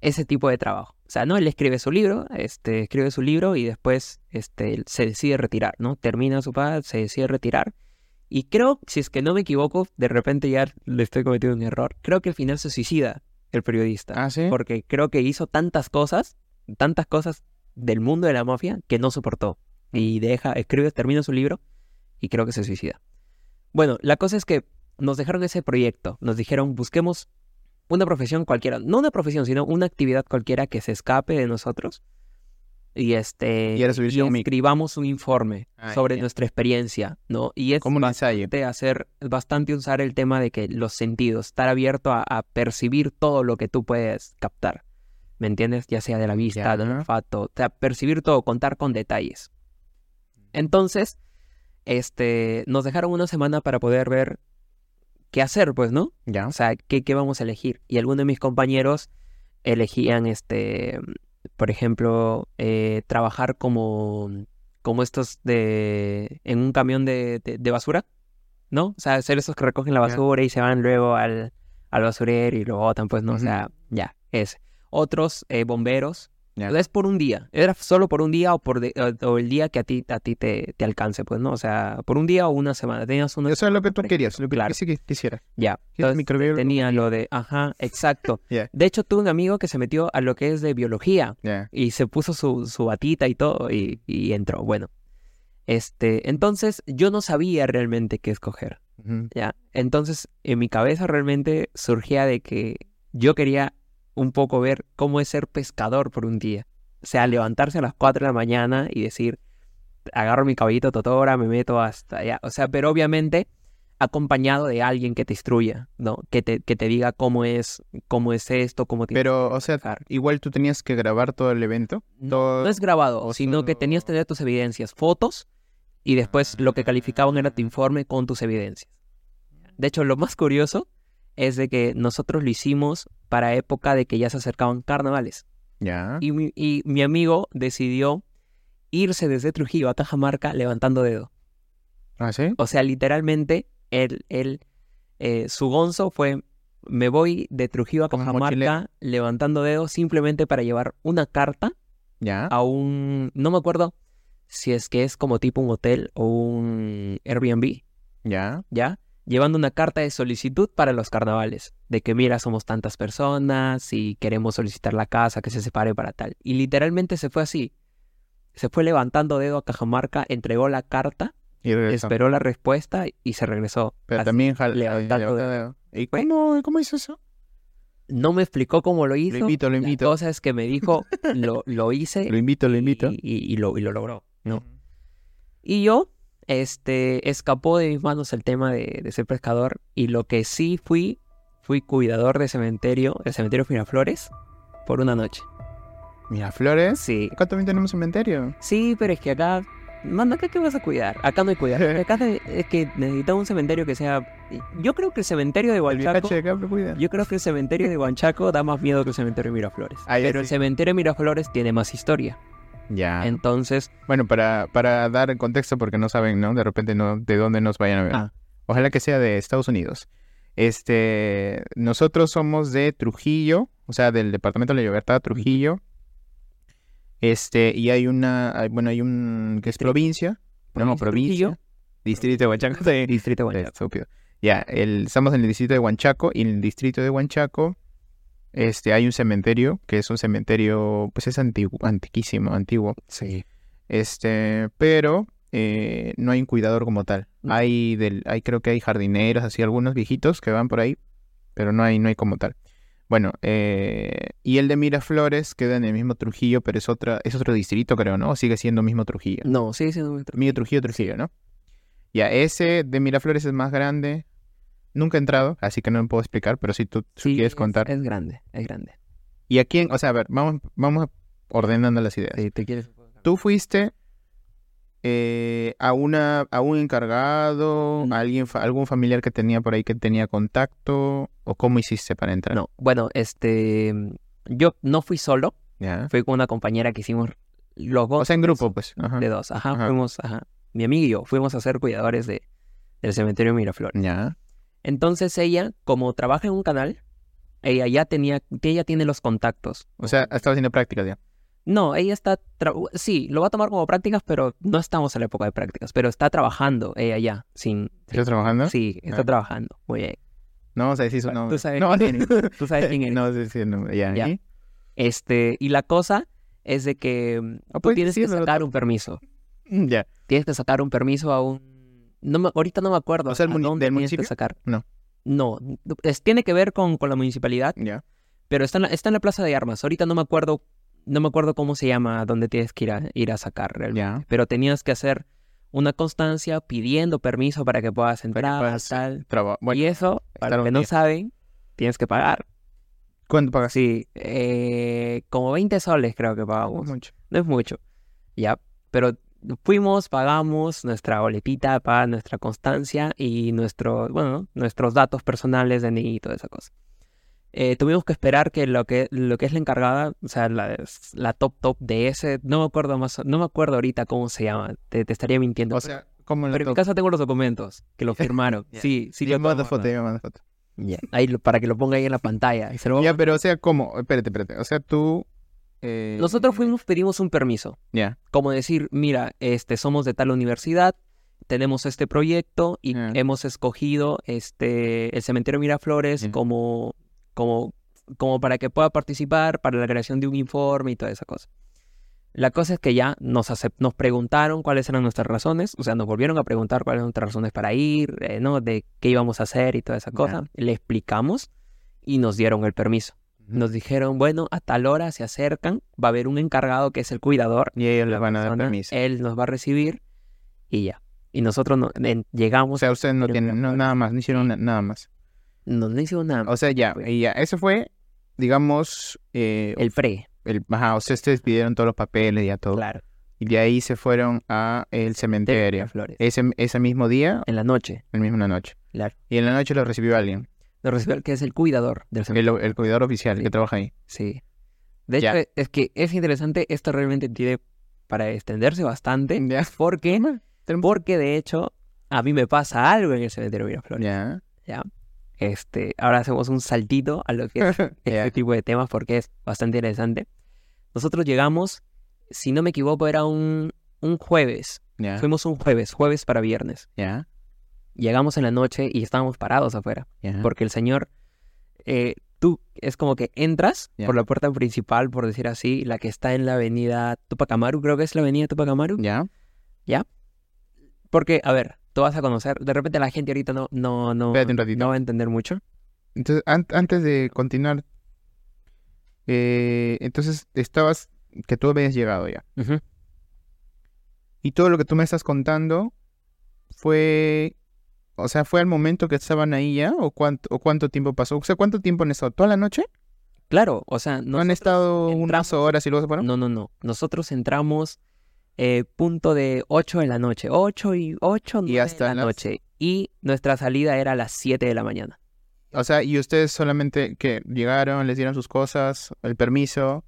[SPEAKER 1] ese tipo de trabajo. O sea, ¿no? Él escribe su libro, este, escribe su libro y después este, se decide retirar, ¿no? Termina su paz, se decide retirar. Y creo, si es que no me equivoco, de repente ya le estoy cometiendo un error. Creo que al final se suicida el periodista.
[SPEAKER 2] Ah, sí.
[SPEAKER 1] Porque creo que hizo tantas cosas, tantas cosas del mundo de la mafia que no soportó. Y deja, escribe, termina su libro y creo que se suicida. Bueno, la cosa es que nos dejaron ese proyecto. Nos dijeron, busquemos una profesión cualquiera. No una profesión, sino una actividad cualquiera que se escape de nosotros. Y este.
[SPEAKER 2] Y
[SPEAKER 1] escribamos un informe
[SPEAKER 2] Ah,
[SPEAKER 1] sobre nuestra experiencia, ¿no? Y es
[SPEAKER 2] Como
[SPEAKER 1] bastante hacer, bastante usar el tema de que los sentidos, estar abierto a, a percibir todo lo que tú puedes captar. ¿Me entiendes? Ya sea de la vista, del olfato, o sea, percibir todo, contar con detalles. Entonces, este, nos dejaron una semana para poder ver qué hacer, pues, ¿no?
[SPEAKER 2] Ya.
[SPEAKER 1] O sea, qué, qué vamos a elegir. Y algunos de mis compañeros elegían, este, por ejemplo, eh, trabajar como, como estos de, en un camión de, de- de basura, ¿no? O sea, ser esos que recogen la basura y se van luego al, al basurero y lo botan, pues, ¿no? O sea, ya, ese. Otros eh, bomberos.
[SPEAKER 2] Ya.
[SPEAKER 1] Es por un día. Era solo por un día o por de- o, o el día que a ti, a ti te, te alcance, pues, ¿no? O sea, por un día o una semana. Tenías una
[SPEAKER 2] Eso es lo que tú querías, lo que
[SPEAKER 1] Claro.
[SPEAKER 2] sí que quisiera.
[SPEAKER 1] ya.
[SPEAKER 2] ¿Quieres
[SPEAKER 1] Entonces, tenía lo de, ajá, [LAUGHS] exacto. De hecho, tuve un amigo que se metió a lo que es de biología y se puso su, su batita y todo y, y entró. Bueno, este, entonces yo no sabía realmente qué escoger. ¿ya? Entonces, en mi cabeza realmente surgía de que yo quería un poco ver cómo es ser pescador por un día. O sea, levantarse a las 4 de la mañana y decir, agarro mi caballito totora, me meto hasta allá. O sea, pero obviamente acompañado de alguien que te instruya, ¿no? Que te, que te diga cómo es, cómo es esto, cómo tienes
[SPEAKER 2] Pero,
[SPEAKER 1] que
[SPEAKER 2] o sea, igual tú tenías que grabar todo el evento. Todo...
[SPEAKER 1] No es grabado,
[SPEAKER 2] o
[SPEAKER 1] sino que tenías que tener tus evidencias, fotos, y después lo que calificaban era tu informe con tus evidencias. De hecho, lo más curioso es de que nosotros lo hicimos para época de que ya se acercaban carnavales.
[SPEAKER 2] Ya.
[SPEAKER 1] Y mi, y mi amigo decidió irse desde Trujillo a Cajamarca levantando dedo.
[SPEAKER 2] ¿Ah, sí?
[SPEAKER 1] O sea, literalmente, él, él, eh, su gonzo fue, me voy de Trujillo a Cajamarca levantando dedo simplemente para llevar una carta
[SPEAKER 2] Ya.
[SPEAKER 1] a un, no me acuerdo si es que es como tipo un hotel o un Airbnb,
[SPEAKER 2] Ya.
[SPEAKER 1] ¿ya? Llevando una carta de solicitud para los carnavales, de que mira, somos tantas personas y queremos solicitar la casa que se separe para tal. Y literalmente se fue así. Se fue levantando dedo a Cajamarca, entregó la carta,
[SPEAKER 2] Y
[SPEAKER 1] esperó la respuesta y se regresó.
[SPEAKER 2] Pero
[SPEAKER 1] Así.
[SPEAKER 2] también
[SPEAKER 1] levantando
[SPEAKER 2] levantando- ¿Y cómo, cómo hizo eso?
[SPEAKER 1] No me explicó cómo lo hizo.
[SPEAKER 2] Lo invito, lo
[SPEAKER 1] La
[SPEAKER 2] invito.
[SPEAKER 1] cosa es que me dijo, lo, lo hice [LAUGHS]
[SPEAKER 2] Lo invito, lo invito.
[SPEAKER 1] y, y- y lo, y lo logró. ¿no? Y yo, este, escapó de mis manos el tema de, de ser pescador y lo que sí fui, fui cuidador de cementerio, el cementerio Miraflores, por una noche.
[SPEAKER 2] Miraflores.
[SPEAKER 1] Sí,
[SPEAKER 2] Acá también tenemos cementerio.
[SPEAKER 1] sí, pero es que acá, manda, acá qué vas a cuidar, acá no hay cuidar, [LAUGHS] acá es que necesitamos un cementerio que sea, yo creo que el cementerio de Huanchaco,
[SPEAKER 2] acá cuida.
[SPEAKER 1] yo creo que el cementerio de Huanchaco da más miedo que el cementerio de Miraflores, pero el cementerio de Miraflores tiene más historia,
[SPEAKER 2] Ya.
[SPEAKER 1] entonces,
[SPEAKER 2] Bueno, para, para dar el contexto, porque no saben, ¿no? De repente no, de dónde nos vayan a ver.
[SPEAKER 1] Ah.
[SPEAKER 2] Ojalá que sea de Estados Unidos. Este, nosotros somos de Trujillo, o sea, del Departamento de la Libertad, Trujillo. Este, y hay una, hay- bueno, hay un, que es provincia, no,
[SPEAKER 1] Provincia de
[SPEAKER 2] provincia,
[SPEAKER 1] Trujillo.
[SPEAKER 2] distrito de Huanchaco.
[SPEAKER 1] distrito de Huanchaco.
[SPEAKER 2] Ya, el, estamos en el distrito de Huanchaco y en el distrito de Huanchaco este, hay un cementerio que es un cementerio, pues es antiguo, antiquísimo, antiguo.
[SPEAKER 1] Sí.
[SPEAKER 2] Este, pero eh, no hay un cuidador como tal.
[SPEAKER 1] No.
[SPEAKER 2] Hay del, hay creo que hay jardineros, así algunos viejitos que van por ahí, pero no hay, no hay como tal. Bueno, eh, y el de Miraflores queda en el mismo Trujillo, pero es otra, es otro distrito, creo, ¿no? O sigue siendo mismo Trujillo.
[SPEAKER 1] No, sigue siendo muy
[SPEAKER 2] Mío Trujillo, Trujillo, ¿no? Ya, ese de Miraflores es más grande. Nunca he entrado, así que no me puedo explicar, pero si tú
[SPEAKER 1] Sí,
[SPEAKER 2] quieres
[SPEAKER 1] es-
[SPEAKER 2] contar.
[SPEAKER 1] Es, grande, es grande.
[SPEAKER 2] ¿Y a quién? O sea, a ver, vamos, vamos ordenando las ideas.
[SPEAKER 1] Sí, te quieres.
[SPEAKER 2] Tú fuiste eh, a una a un encargado, a alguien fa- algún familiar que tenía por ahí que tenía contacto o cómo hiciste para entrar?
[SPEAKER 1] No, bueno, este, yo no fui solo, fui con una compañera que hicimos los dos.
[SPEAKER 2] O sea, en grupo, pues. Ajá.
[SPEAKER 1] De dos, ajá,
[SPEAKER 2] Ajá.
[SPEAKER 1] fuimos, ajá, mi amiga y yo, fuimos a ser cuidadores de, del cementerio Miraflores.
[SPEAKER 2] Ya.
[SPEAKER 1] Entonces ella, como trabaja en un canal, ella ya tenía, ella tiene los contactos.
[SPEAKER 2] O sea, estaba haciendo prácticas ya.
[SPEAKER 1] No, ella está, tra- sí, lo va a tomar como prácticas, pero no estamos en la época de prácticas, pero está trabajando ella ya, sin,
[SPEAKER 2] ¿Estás trabajando?
[SPEAKER 1] sí, está
[SPEAKER 2] Ah.
[SPEAKER 1] trabajando, muy bien.
[SPEAKER 2] No vamos a decir su nombre.
[SPEAKER 1] Tú sabes
[SPEAKER 2] no,
[SPEAKER 1] quién [LAUGHS] eres, tú sabes quién eres.
[SPEAKER 2] No el nombre. Ya.
[SPEAKER 1] Ya.
[SPEAKER 2] ¿y?
[SPEAKER 1] Este, y la cosa es de que mm,
[SPEAKER 2] Ah,
[SPEAKER 1] tú
[SPEAKER 2] puedes
[SPEAKER 1] tienes que sacar un permiso.
[SPEAKER 2] Mm, Ya.
[SPEAKER 1] Tienes que sacar un permiso a un... No me- ahorita no me acuerdo.
[SPEAKER 2] O sea, el
[SPEAKER 1] a
[SPEAKER 2] muni-
[SPEAKER 1] dónde
[SPEAKER 2] del
[SPEAKER 1] que
[SPEAKER 2] municipio?
[SPEAKER 1] sacar.
[SPEAKER 2] No.
[SPEAKER 1] No, es- tiene que ver con, con la municipalidad,
[SPEAKER 2] Ya.
[SPEAKER 1] pero está en, la, está en la Plaza de Armas. Ahorita no me acuerdo, no me acuerdo cómo se llama, dónde tienes que ir a, ir a sacar realmente.
[SPEAKER 2] Ya.
[SPEAKER 1] Pero tenías que hacer una constancia pidiendo permiso para que puedas entrar,
[SPEAKER 2] puedas
[SPEAKER 1] tal.
[SPEAKER 2] Bueno,
[SPEAKER 1] y eso, para los que no saben, tienes que pagar.
[SPEAKER 2] ¿cuánto pagas?
[SPEAKER 1] Sí, eh, como 20 soles creo que pagamos.
[SPEAKER 2] Mucho.
[SPEAKER 1] No es mucho. Ya, pero fuimos, pagamos nuestra boletita para nuestra constancia y nuestro, bueno, nuestros datos personales, DNI y toda esa cosa. Eh, tuvimos que esperar que lo que lo que es la encargada, o sea, la, la top top de ese, no me acuerdo más, no me acuerdo ahorita cómo se llama, te, te estaría mintiendo.
[SPEAKER 2] O sea, ¿cómo
[SPEAKER 1] pero en mi casa tengo los documentos que lo [LAUGHS] firmaron.
[SPEAKER 2] Ya.
[SPEAKER 1] Sí, sí,
[SPEAKER 2] manda
[SPEAKER 1] tengo
[SPEAKER 2] foto, me manda foto.
[SPEAKER 1] Ya, Ahí para que lo ponga ahí en la pantalla.
[SPEAKER 2] Ya, pero o sea, ¿cómo? Espérate, espérate. O sea, tú... eh,
[SPEAKER 1] Nosotros fuimos, pedimos un permiso.
[SPEAKER 2] Ya.
[SPEAKER 1] como decir, mira, este, somos de tal universidad, tenemos este proyecto y
[SPEAKER 2] Ya.
[SPEAKER 1] hemos escogido este, el cementerio Miraflores
[SPEAKER 2] Ya.
[SPEAKER 1] como, como, como para que pueda participar para la creación de un informe y toda esa cosa. La cosa es que ya nos, nos preguntaron cuáles eran nuestras razones, o sea, nos volvieron a preguntar cuáles eran nuestras razones para ir, eh, ¿no? De qué íbamos a hacer y toda esa cosa. Le explicamos y nos dieron el permiso. Nos dijeron, bueno, a tal hora se acercan, va a haber un encargado que es el cuidador
[SPEAKER 2] Y ellos les
[SPEAKER 1] la
[SPEAKER 2] van a dar
[SPEAKER 1] persona,
[SPEAKER 2] permiso.
[SPEAKER 1] Él nos va a recibir y ya. Y nosotros no, en-
[SPEAKER 2] O
[SPEAKER 1] llegamos,
[SPEAKER 2] sea, ustedes no tienen no, nada más, no hicieron na- nada más.
[SPEAKER 1] no, no hicimos nada.
[SPEAKER 2] O sea, ya, y ya. Eso fue, digamos, eh,
[SPEAKER 1] el pre,
[SPEAKER 2] el, ajá, o sea, ustedes pidieron todos los papeles y ya todo.
[SPEAKER 1] claro.
[SPEAKER 2] Y de ahí se fueron a el cementerio.
[SPEAKER 1] Flores.
[SPEAKER 2] Ese, ese mismo día,
[SPEAKER 1] En la noche,
[SPEAKER 2] el mismo una noche.
[SPEAKER 1] claro.
[SPEAKER 2] Y en la noche lo recibió alguien,
[SPEAKER 1] Nos recibió el que es el cuidador del
[SPEAKER 2] el,
[SPEAKER 1] cementerio.
[SPEAKER 2] el cuidador oficial
[SPEAKER 1] Sí.
[SPEAKER 2] que trabaja ahí.
[SPEAKER 1] Sí. De
[SPEAKER 2] Ya.
[SPEAKER 1] hecho, es que es interesante, esto realmente tiene para extenderse bastante,
[SPEAKER 2] Ya.
[SPEAKER 1] porque, porque de hecho, a mí me pasa algo en el cementerio Miraflores.
[SPEAKER 2] Ya.
[SPEAKER 1] ¿ya? Este, ahora hacemos un saltito a lo que es [LAUGHS] este tipo de temas porque es bastante interesante. Nosotros llegamos, si no me equivoco, era un, un jueves. Fuimos un jueves, jueves para viernes.
[SPEAKER 2] Ya.
[SPEAKER 1] Llegamos en la noche y estábamos parados afuera.
[SPEAKER 2] Ya.
[SPEAKER 1] Porque el señor, eh, tú, es como que entras
[SPEAKER 2] Ya.
[SPEAKER 1] por la puerta principal, por decir así, la que está en la avenida Tupac Amaru, creo que es la avenida Tupac Amaru.
[SPEAKER 2] Ya.
[SPEAKER 1] Porque, a ver, tú vas a conocer, de repente la gente ahorita no, no, no, no va a entender mucho.
[SPEAKER 2] Entonces, an- antes de continuar, eh, entonces estabas, que tú habías llegado ya. Y todo lo que tú me estás contando fue, o sea, fue al momento que estaban ahí ya, o cuánto, o cuánto tiempo pasó. O sea, ¿cuánto tiempo han estado? ¿Toda la noche?
[SPEAKER 1] Claro, o sea,
[SPEAKER 2] ¿No han estado unas
[SPEAKER 1] entramos-
[SPEAKER 2] horas y luego se fueron?
[SPEAKER 1] No, no, no. Nosotros entramos eh, punto de 8 de la noche. 8 y 8
[SPEAKER 2] Y hasta
[SPEAKER 1] de la
[SPEAKER 2] las-
[SPEAKER 1] noche. Y nuestra salida era a las 7 de la mañana.
[SPEAKER 2] O sea, y ustedes solamente que llegaron, les dieron sus cosas, el permiso,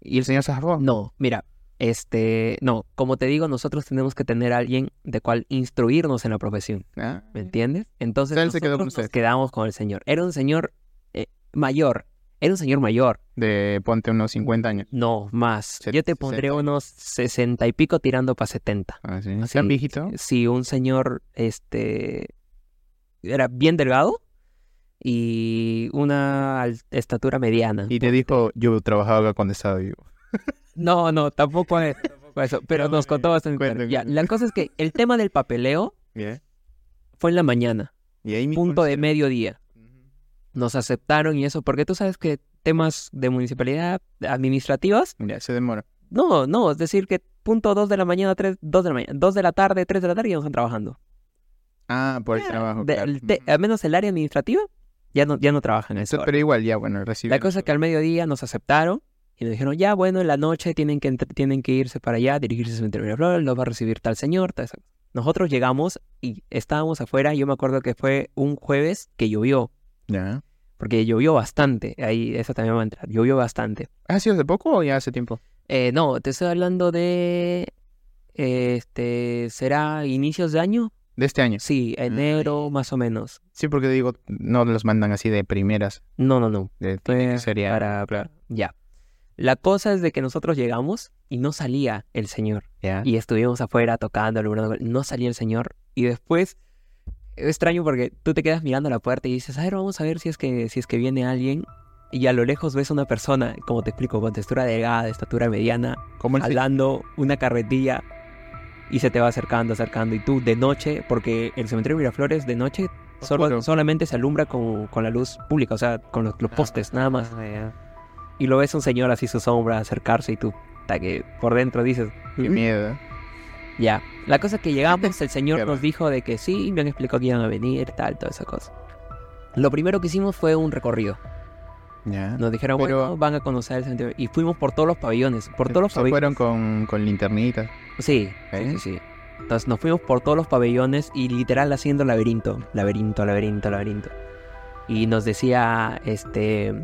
[SPEAKER 2] y el señor se.
[SPEAKER 1] No, mira, este, no, como te digo, nosotros tenemos que tener a alguien de cual instruirnos en la profesión,
[SPEAKER 2] Ah,
[SPEAKER 1] ¿me entiendes? Entonces
[SPEAKER 2] Él se quedó con
[SPEAKER 1] nosotros nos quedamos con el señor. Era un señor eh, mayor, era un señor mayor,
[SPEAKER 2] De ponte unos 50 años.
[SPEAKER 1] no más.
[SPEAKER 2] Se-
[SPEAKER 1] Yo te
[SPEAKER 2] 60
[SPEAKER 1] pondré unos 60 y pico tirando para 70.
[SPEAKER 2] Ah, sí.
[SPEAKER 1] Así,
[SPEAKER 2] ¿Tan viejito?
[SPEAKER 1] Sí, un señor, este, era bien delgado y una estatura mediana.
[SPEAKER 2] Y te dijo, yo trabajaba acá cuando estaba vivo. [LAUGHS]
[SPEAKER 1] No, no, tampoco es, [LAUGHS] tampoco eso, pero nos contó bastante. Ya, la cosa es que el tema del papeleo fue en la mañana,
[SPEAKER 2] Y ahí
[SPEAKER 1] punto de mediodía. Nos aceptaron y eso, porque tú sabes que temas de municipalidad administrativas,
[SPEAKER 2] Ya, se demora.
[SPEAKER 1] no, no, es decir que punto 2 de la mañana, 3, 2 de la mañana, 2 de la tarde, 3 de la tarde ya no están trabajando.
[SPEAKER 2] Ah, por el trabajo.
[SPEAKER 1] de-
[SPEAKER 2] claro.
[SPEAKER 1] el te-
[SPEAKER 2] Ujú.
[SPEAKER 1] al menos el área administrativa ya no, ya no trabajan en
[SPEAKER 2] Eso, pero igual, ya, bueno, recibí.
[SPEAKER 1] La cosa es que al mediodía nos aceptaron Y nos dijeron, ya, bueno, en la noche tienen que, tienen que irse para allá, dirigirse al cementerio de Miraflores, los va a recibir tal señor, tal, tal". Nosotros llegamos y estábamos afuera. Yo me acuerdo que fue un jueves que llovió,
[SPEAKER 2] Ya.
[SPEAKER 1] porque llovió bastante. Ahí, eso también va a entrar. Llovió bastante.
[SPEAKER 2] ¿Ha sido hace poco o ya hace tiempo?
[SPEAKER 1] Eh, no, te estoy hablando de. Este. ¿Será inicios de año?
[SPEAKER 2] De este año.
[SPEAKER 1] Sí, enero, más o menos.
[SPEAKER 2] Sí, porque digo, no los mandan así de primeras.
[SPEAKER 1] No, no, no.
[SPEAKER 2] De, sería.
[SPEAKER 1] para, para- Ya. La cosa es de que nosotros llegamos y no salía el señor. Y estuvimos afuera tocando, alumbrando, no salía el señor. Y después, es extraño porque tú te quedas mirando la puerta y dices, a ver, vamos a ver si es que, si es que viene alguien. Y a lo lejos ves una persona, como te explico, con textura delgada, de estatura mediana,
[SPEAKER 2] Como
[SPEAKER 1] jalando una carretilla y se te va acercando, acercando. Y tú de noche, porque el cementerio de Miraflores de noche solo- solamente se alumbra con, con la luz pública, o sea, con los, los postes, nada más.
[SPEAKER 2] Ah, ya.
[SPEAKER 1] Y lo ves un señor así su sombra acercarse y tú, hasta que por dentro dices,
[SPEAKER 2] Qué miedo. ¿eh?
[SPEAKER 1] ya. La cosa es que llegamos, el señor [LAUGHS] nos dijo de que sí, me han explicado que iban a venir, tal, toda esa cosa. Lo primero que hicimos fue un recorrido.
[SPEAKER 2] Ya.
[SPEAKER 1] Nos dijeron,
[SPEAKER 2] Pero-
[SPEAKER 1] bueno, van a conocer el cementerio. Y fuimos por todos los pabellones, por todos los
[SPEAKER 2] Se
[SPEAKER 1] pabellones.
[SPEAKER 2] fueron con, con linternitas.
[SPEAKER 1] Sí, sí,
[SPEAKER 2] ¿Eh?
[SPEAKER 1] sí, sí. Entonces nos fuimos por todos los pabellones y literal haciendo laberinto, laberinto, laberinto, laberinto. Y nos decía, este,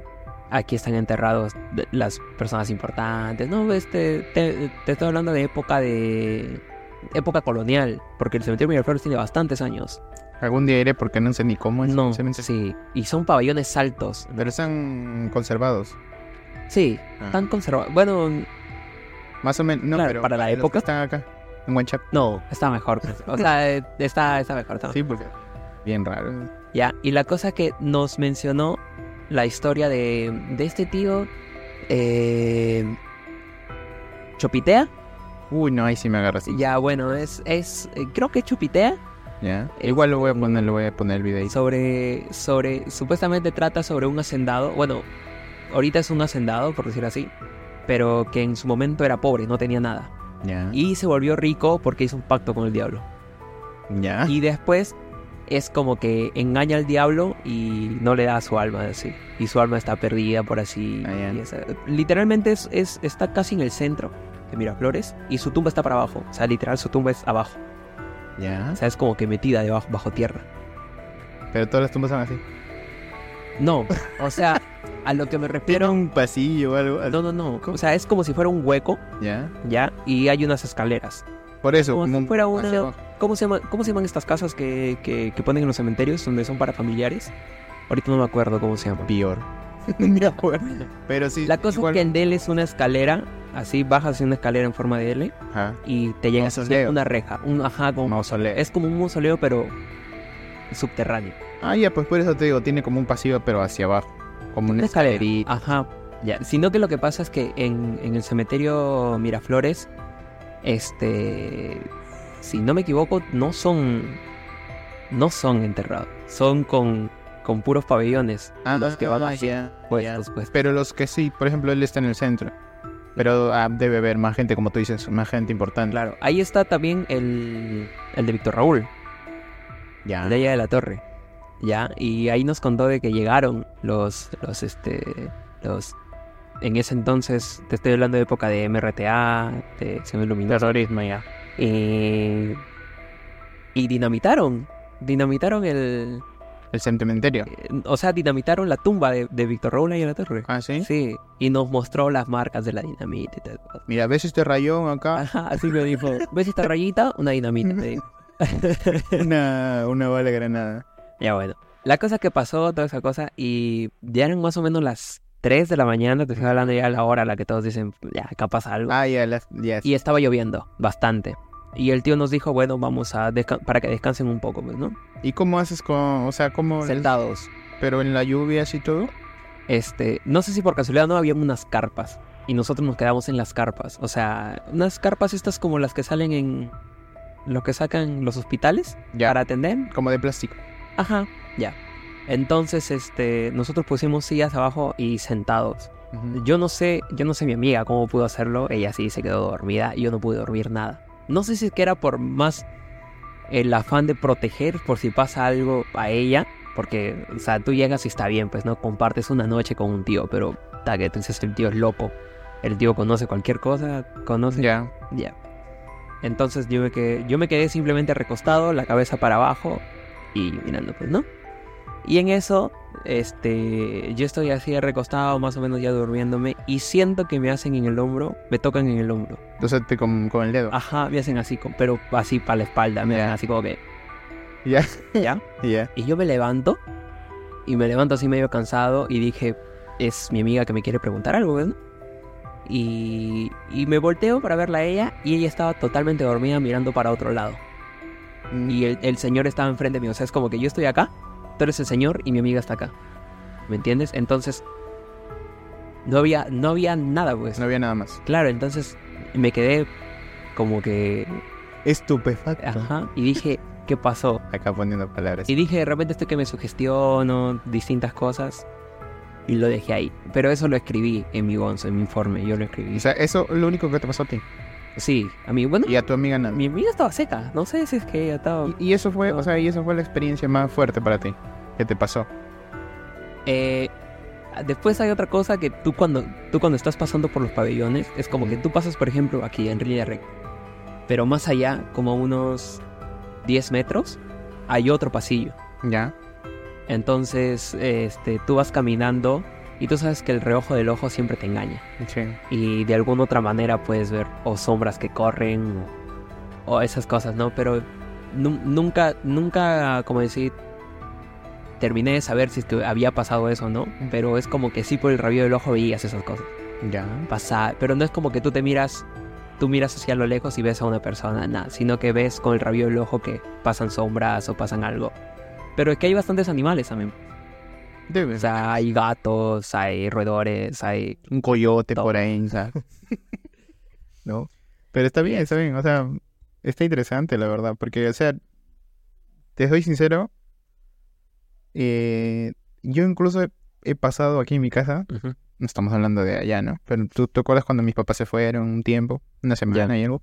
[SPEAKER 1] aquí están enterrados las personas importantes. No, este, te, te estoy hablando de época de época colonial, porque el cementerio de Miraflores tiene bastantes años.
[SPEAKER 2] Algún día iré porque no sé ni cómo es.
[SPEAKER 1] No,
[SPEAKER 2] el cementerio.
[SPEAKER 1] sí, y son pabellones altos.
[SPEAKER 2] Pero están conservados.
[SPEAKER 1] Sí,
[SPEAKER 2] Ah.
[SPEAKER 1] están conservados. Bueno,
[SPEAKER 2] Más o menos. No,
[SPEAKER 1] Claro,
[SPEAKER 2] pero
[SPEAKER 1] para la época.
[SPEAKER 2] están acá. En Huanchaco.
[SPEAKER 1] no, está mejor. pues. O sea, eh, está, está mejor. está mejor.
[SPEAKER 2] Sí, porque. Bien raro.
[SPEAKER 1] Ya, y la cosa que nos mencionó la historia de, de este tío, eh, Chopitea.
[SPEAKER 2] Uy, no, ahí sí me agarras.
[SPEAKER 1] Ya, bueno, es, es eh, creo que Chopitea
[SPEAKER 2] Ya. Igual lo voy a poner, lo voy a poner el video.
[SPEAKER 1] sobre, sobre, supuestamente trata sobre un hacendado, bueno, ahorita es un hacendado, por decir así, pero que en su momento era pobre, no tenía nada.
[SPEAKER 2] Ya.
[SPEAKER 1] Y se volvió rico porque hizo un pacto con el diablo.
[SPEAKER 2] Ya.
[SPEAKER 1] Y después es como que engaña al diablo y no le da su alma así. Y su alma está perdida por así.
[SPEAKER 2] Ah,
[SPEAKER 1] y esa- literalmente es, es- está casi en el centro de Miraflores y su tumba está para abajo. O sea, literal su tumba es abajo.
[SPEAKER 2] Ya.
[SPEAKER 1] O sea, es como que metida debajo, bajo tierra.
[SPEAKER 2] Pero todas las tumbas son así.
[SPEAKER 1] No, o sea, a lo que me refiero...
[SPEAKER 2] un pasillo o algo.
[SPEAKER 1] No, no, no. O sea, es como si fuera un hueco,
[SPEAKER 2] Ya.
[SPEAKER 1] ¿ya? Y hay unas escaleras.
[SPEAKER 2] Por eso,
[SPEAKER 1] Como
[SPEAKER 2] como
[SPEAKER 1] si
[SPEAKER 2] un
[SPEAKER 1] fuera una-. ¿Cómo se, llama, ¿Cómo se llaman estas casas que, que, que ponen en los cementerios donde son para familiares? Ahorita no me acuerdo cómo se llama.
[SPEAKER 2] Peor. [LAUGHS] No me acuerdo. Pero sí.
[SPEAKER 1] La cosa
[SPEAKER 2] igual-
[SPEAKER 1] es que el L es una escalera, así bajas una escalera en forma de L
[SPEAKER 2] Ajá.
[SPEAKER 1] y te llegas a una reja, un ajá, como-
[SPEAKER 2] Mausoleo.
[SPEAKER 1] es como un mausoleo pero subterráneo.
[SPEAKER 2] Ah, ya, pues por eso te digo, tiene como un pasillo, pero hacia abajo. Como una
[SPEAKER 1] Una escalera.
[SPEAKER 2] escalerita.
[SPEAKER 1] Ajá, ya. Sino que lo que pasa es que en, en el cementerio Miraflores, este, si no me equivoco, no son, no son enterrados, son con, con puros pabellones.
[SPEAKER 2] Ah,
[SPEAKER 1] los que van
[SPEAKER 2] ah, ya,
[SPEAKER 1] puestos, pues.
[SPEAKER 2] Pero los que sí, por ejemplo, él está en el centro. Pero ah, debe haber más gente, como tú dices, más gente importante.
[SPEAKER 1] Claro, ahí está también el, el de Víctor Raúl.
[SPEAKER 2] Ya.
[SPEAKER 1] de allá de la torre. Ya, y ahí nos contó de que llegaron los, los, este, los, en ese entonces, te estoy hablando de época de MRTA, de Luminosa,
[SPEAKER 2] Terrorismo, ya.
[SPEAKER 1] Y, y dinamitaron, dinamitaron el,
[SPEAKER 2] El cementerio.
[SPEAKER 1] eh, o sea, dinamitaron la tumba de, de Víctor ahí en la torre.
[SPEAKER 2] Ah, ¿sí?
[SPEAKER 1] Sí, y nos mostró las marcas de la dinamita y tal.
[SPEAKER 2] Mira, ¿ves este rayón acá?
[SPEAKER 1] Ajá, así me dijo, ¿ves esta rayita? Una dinamita, [LAUGHS]
[SPEAKER 2] una, una bala granada.
[SPEAKER 1] Ya bueno. La cosa que pasó, toda esa cosa, y ya eran más o menos las 3 de la mañana, te estoy hablando ya a la hora a la que todos dicen, ya, acá pasa algo.
[SPEAKER 2] Ah, ya, ya.
[SPEAKER 1] Y estaba lloviendo, bastante. Y el tío nos dijo, bueno, vamos a para que descansen un poco, pues, ¿no?
[SPEAKER 2] ¿Y cómo haces con, o sea, cómo...
[SPEAKER 1] Sentados.
[SPEAKER 2] Pero en la lluvia así todo?
[SPEAKER 1] Este, no sé si por casualidad no había unas carpas. Y nosotros nos quedamos en las carpas. O sea, unas carpas estas como las que salen en lo que sacan los hospitales
[SPEAKER 2] Ya.
[SPEAKER 1] para atender.
[SPEAKER 2] Como de plástico.
[SPEAKER 1] Ajá, ya. Entonces, este, nosotros pusimos sillas abajo y sentados. Yo no sé, yo no sé mi amiga cómo pudo hacerlo. Ella sí se quedó dormida y yo no pude dormir nada. No sé si es que era por más el afán de proteger por si pasa algo a ella. Porque, o sea, tú llegas y está bien, pues no compartes una noche con un tío, pero que entonces el tío es loco. El tío conoce cualquier cosa, conoce...
[SPEAKER 2] Ya.
[SPEAKER 1] Ya. Entonces yo me, quedé, yo me quedé simplemente recostado, la cabeza para abajo y mirando, pues, ¿no? Y en eso, este, yo estoy así recostado, más o menos ya durmiéndome, y siento que me hacen en el hombro, me tocan en el hombro.
[SPEAKER 2] Entonces te con, con el dedo.
[SPEAKER 1] Ajá, me hacen así, con- pero así para la espalda, me dan así como que,
[SPEAKER 2] Ya. [LAUGHS]
[SPEAKER 1] ¿ya? [LAUGHS]
[SPEAKER 2] Ya.
[SPEAKER 1] Y yo me levanto, y me levanto así medio cansado, y dije, es mi amiga que me quiere preguntar algo, ¿ves? Y, y me volteo para verla a ella, y ella estaba totalmente dormida mirando para otro lado. Y el, el señor estaba enfrente mío. O sea, es como que yo estoy acá, tú eres el señor y mi amiga está acá. ¿Me entiendes? Entonces, no había, no había nada, pues.
[SPEAKER 2] No había nada más.
[SPEAKER 1] Claro, entonces me quedé como que.
[SPEAKER 2] Estupefacto.
[SPEAKER 1] Ajá. Y dije, ¿qué pasó?
[SPEAKER 2] Acá poniendo palabras.
[SPEAKER 1] Y dije, de repente estoy que me sugestiono, distintas cosas. Y lo dejé ahí. Pero eso lo escribí en mi gonzo, en mi informe. Yo lo escribí.
[SPEAKER 2] O sea, eso es lo único que te pasó a ti.
[SPEAKER 1] Sí, a mí, bueno,
[SPEAKER 2] Y a tu amiga nada.
[SPEAKER 1] mi amiga estaba seca. No sé si es que ella estaba.
[SPEAKER 2] Y, y eso fue, o sea, y eso fue la experiencia más fuerte para ti. ¿Qué te pasó?
[SPEAKER 1] Eh, después hay otra cosa que tú cuando, tú cuando estás pasando por los pabellones, es como que tú pasas, por ejemplo, aquí en línea recta. Pero más allá, como unos 10 metros, hay otro pasillo.
[SPEAKER 2] Ya.
[SPEAKER 1] Entonces, este, tú vas caminando y tú sabes que el reojo del ojo siempre te engaña.
[SPEAKER 2] Sí.
[SPEAKER 1] Y de alguna otra manera puedes ver o sombras que corren o, o esas cosas, ¿no? Pero nu- nunca, nunca, como decir, terminé de saber si es que había pasado eso o no. Pero es como que sí por el rabillo del ojo veías esas cosas.
[SPEAKER 2] Ya.
[SPEAKER 1] Pasar. Pero no es como que tú te miras, tú miras hacia lo lejos y ves a una persona, nada. Sino que ves con el rabillo del ojo que pasan sombras o pasan algo. Pero es que hay bastantes animales también.
[SPEAKER 2] Debe
[SPEAKER 1] O sea, hay gatos, hay roedores, hay...
[SPEAKER 2] un coyote
[SPEAKER 1] Todo.
[SPEAKER 2] por ahí. ¿No? Pero está bien, está bien, o sea, está interesante la verdad, porque, o sea, te soy sincero, eh, yo incluso he, he pasado aquí en mi casa, no estamos hablando de allá, ¿no? Pero tú te acuerdas cuando mis papás se fueron un tiempo, una semana y algo,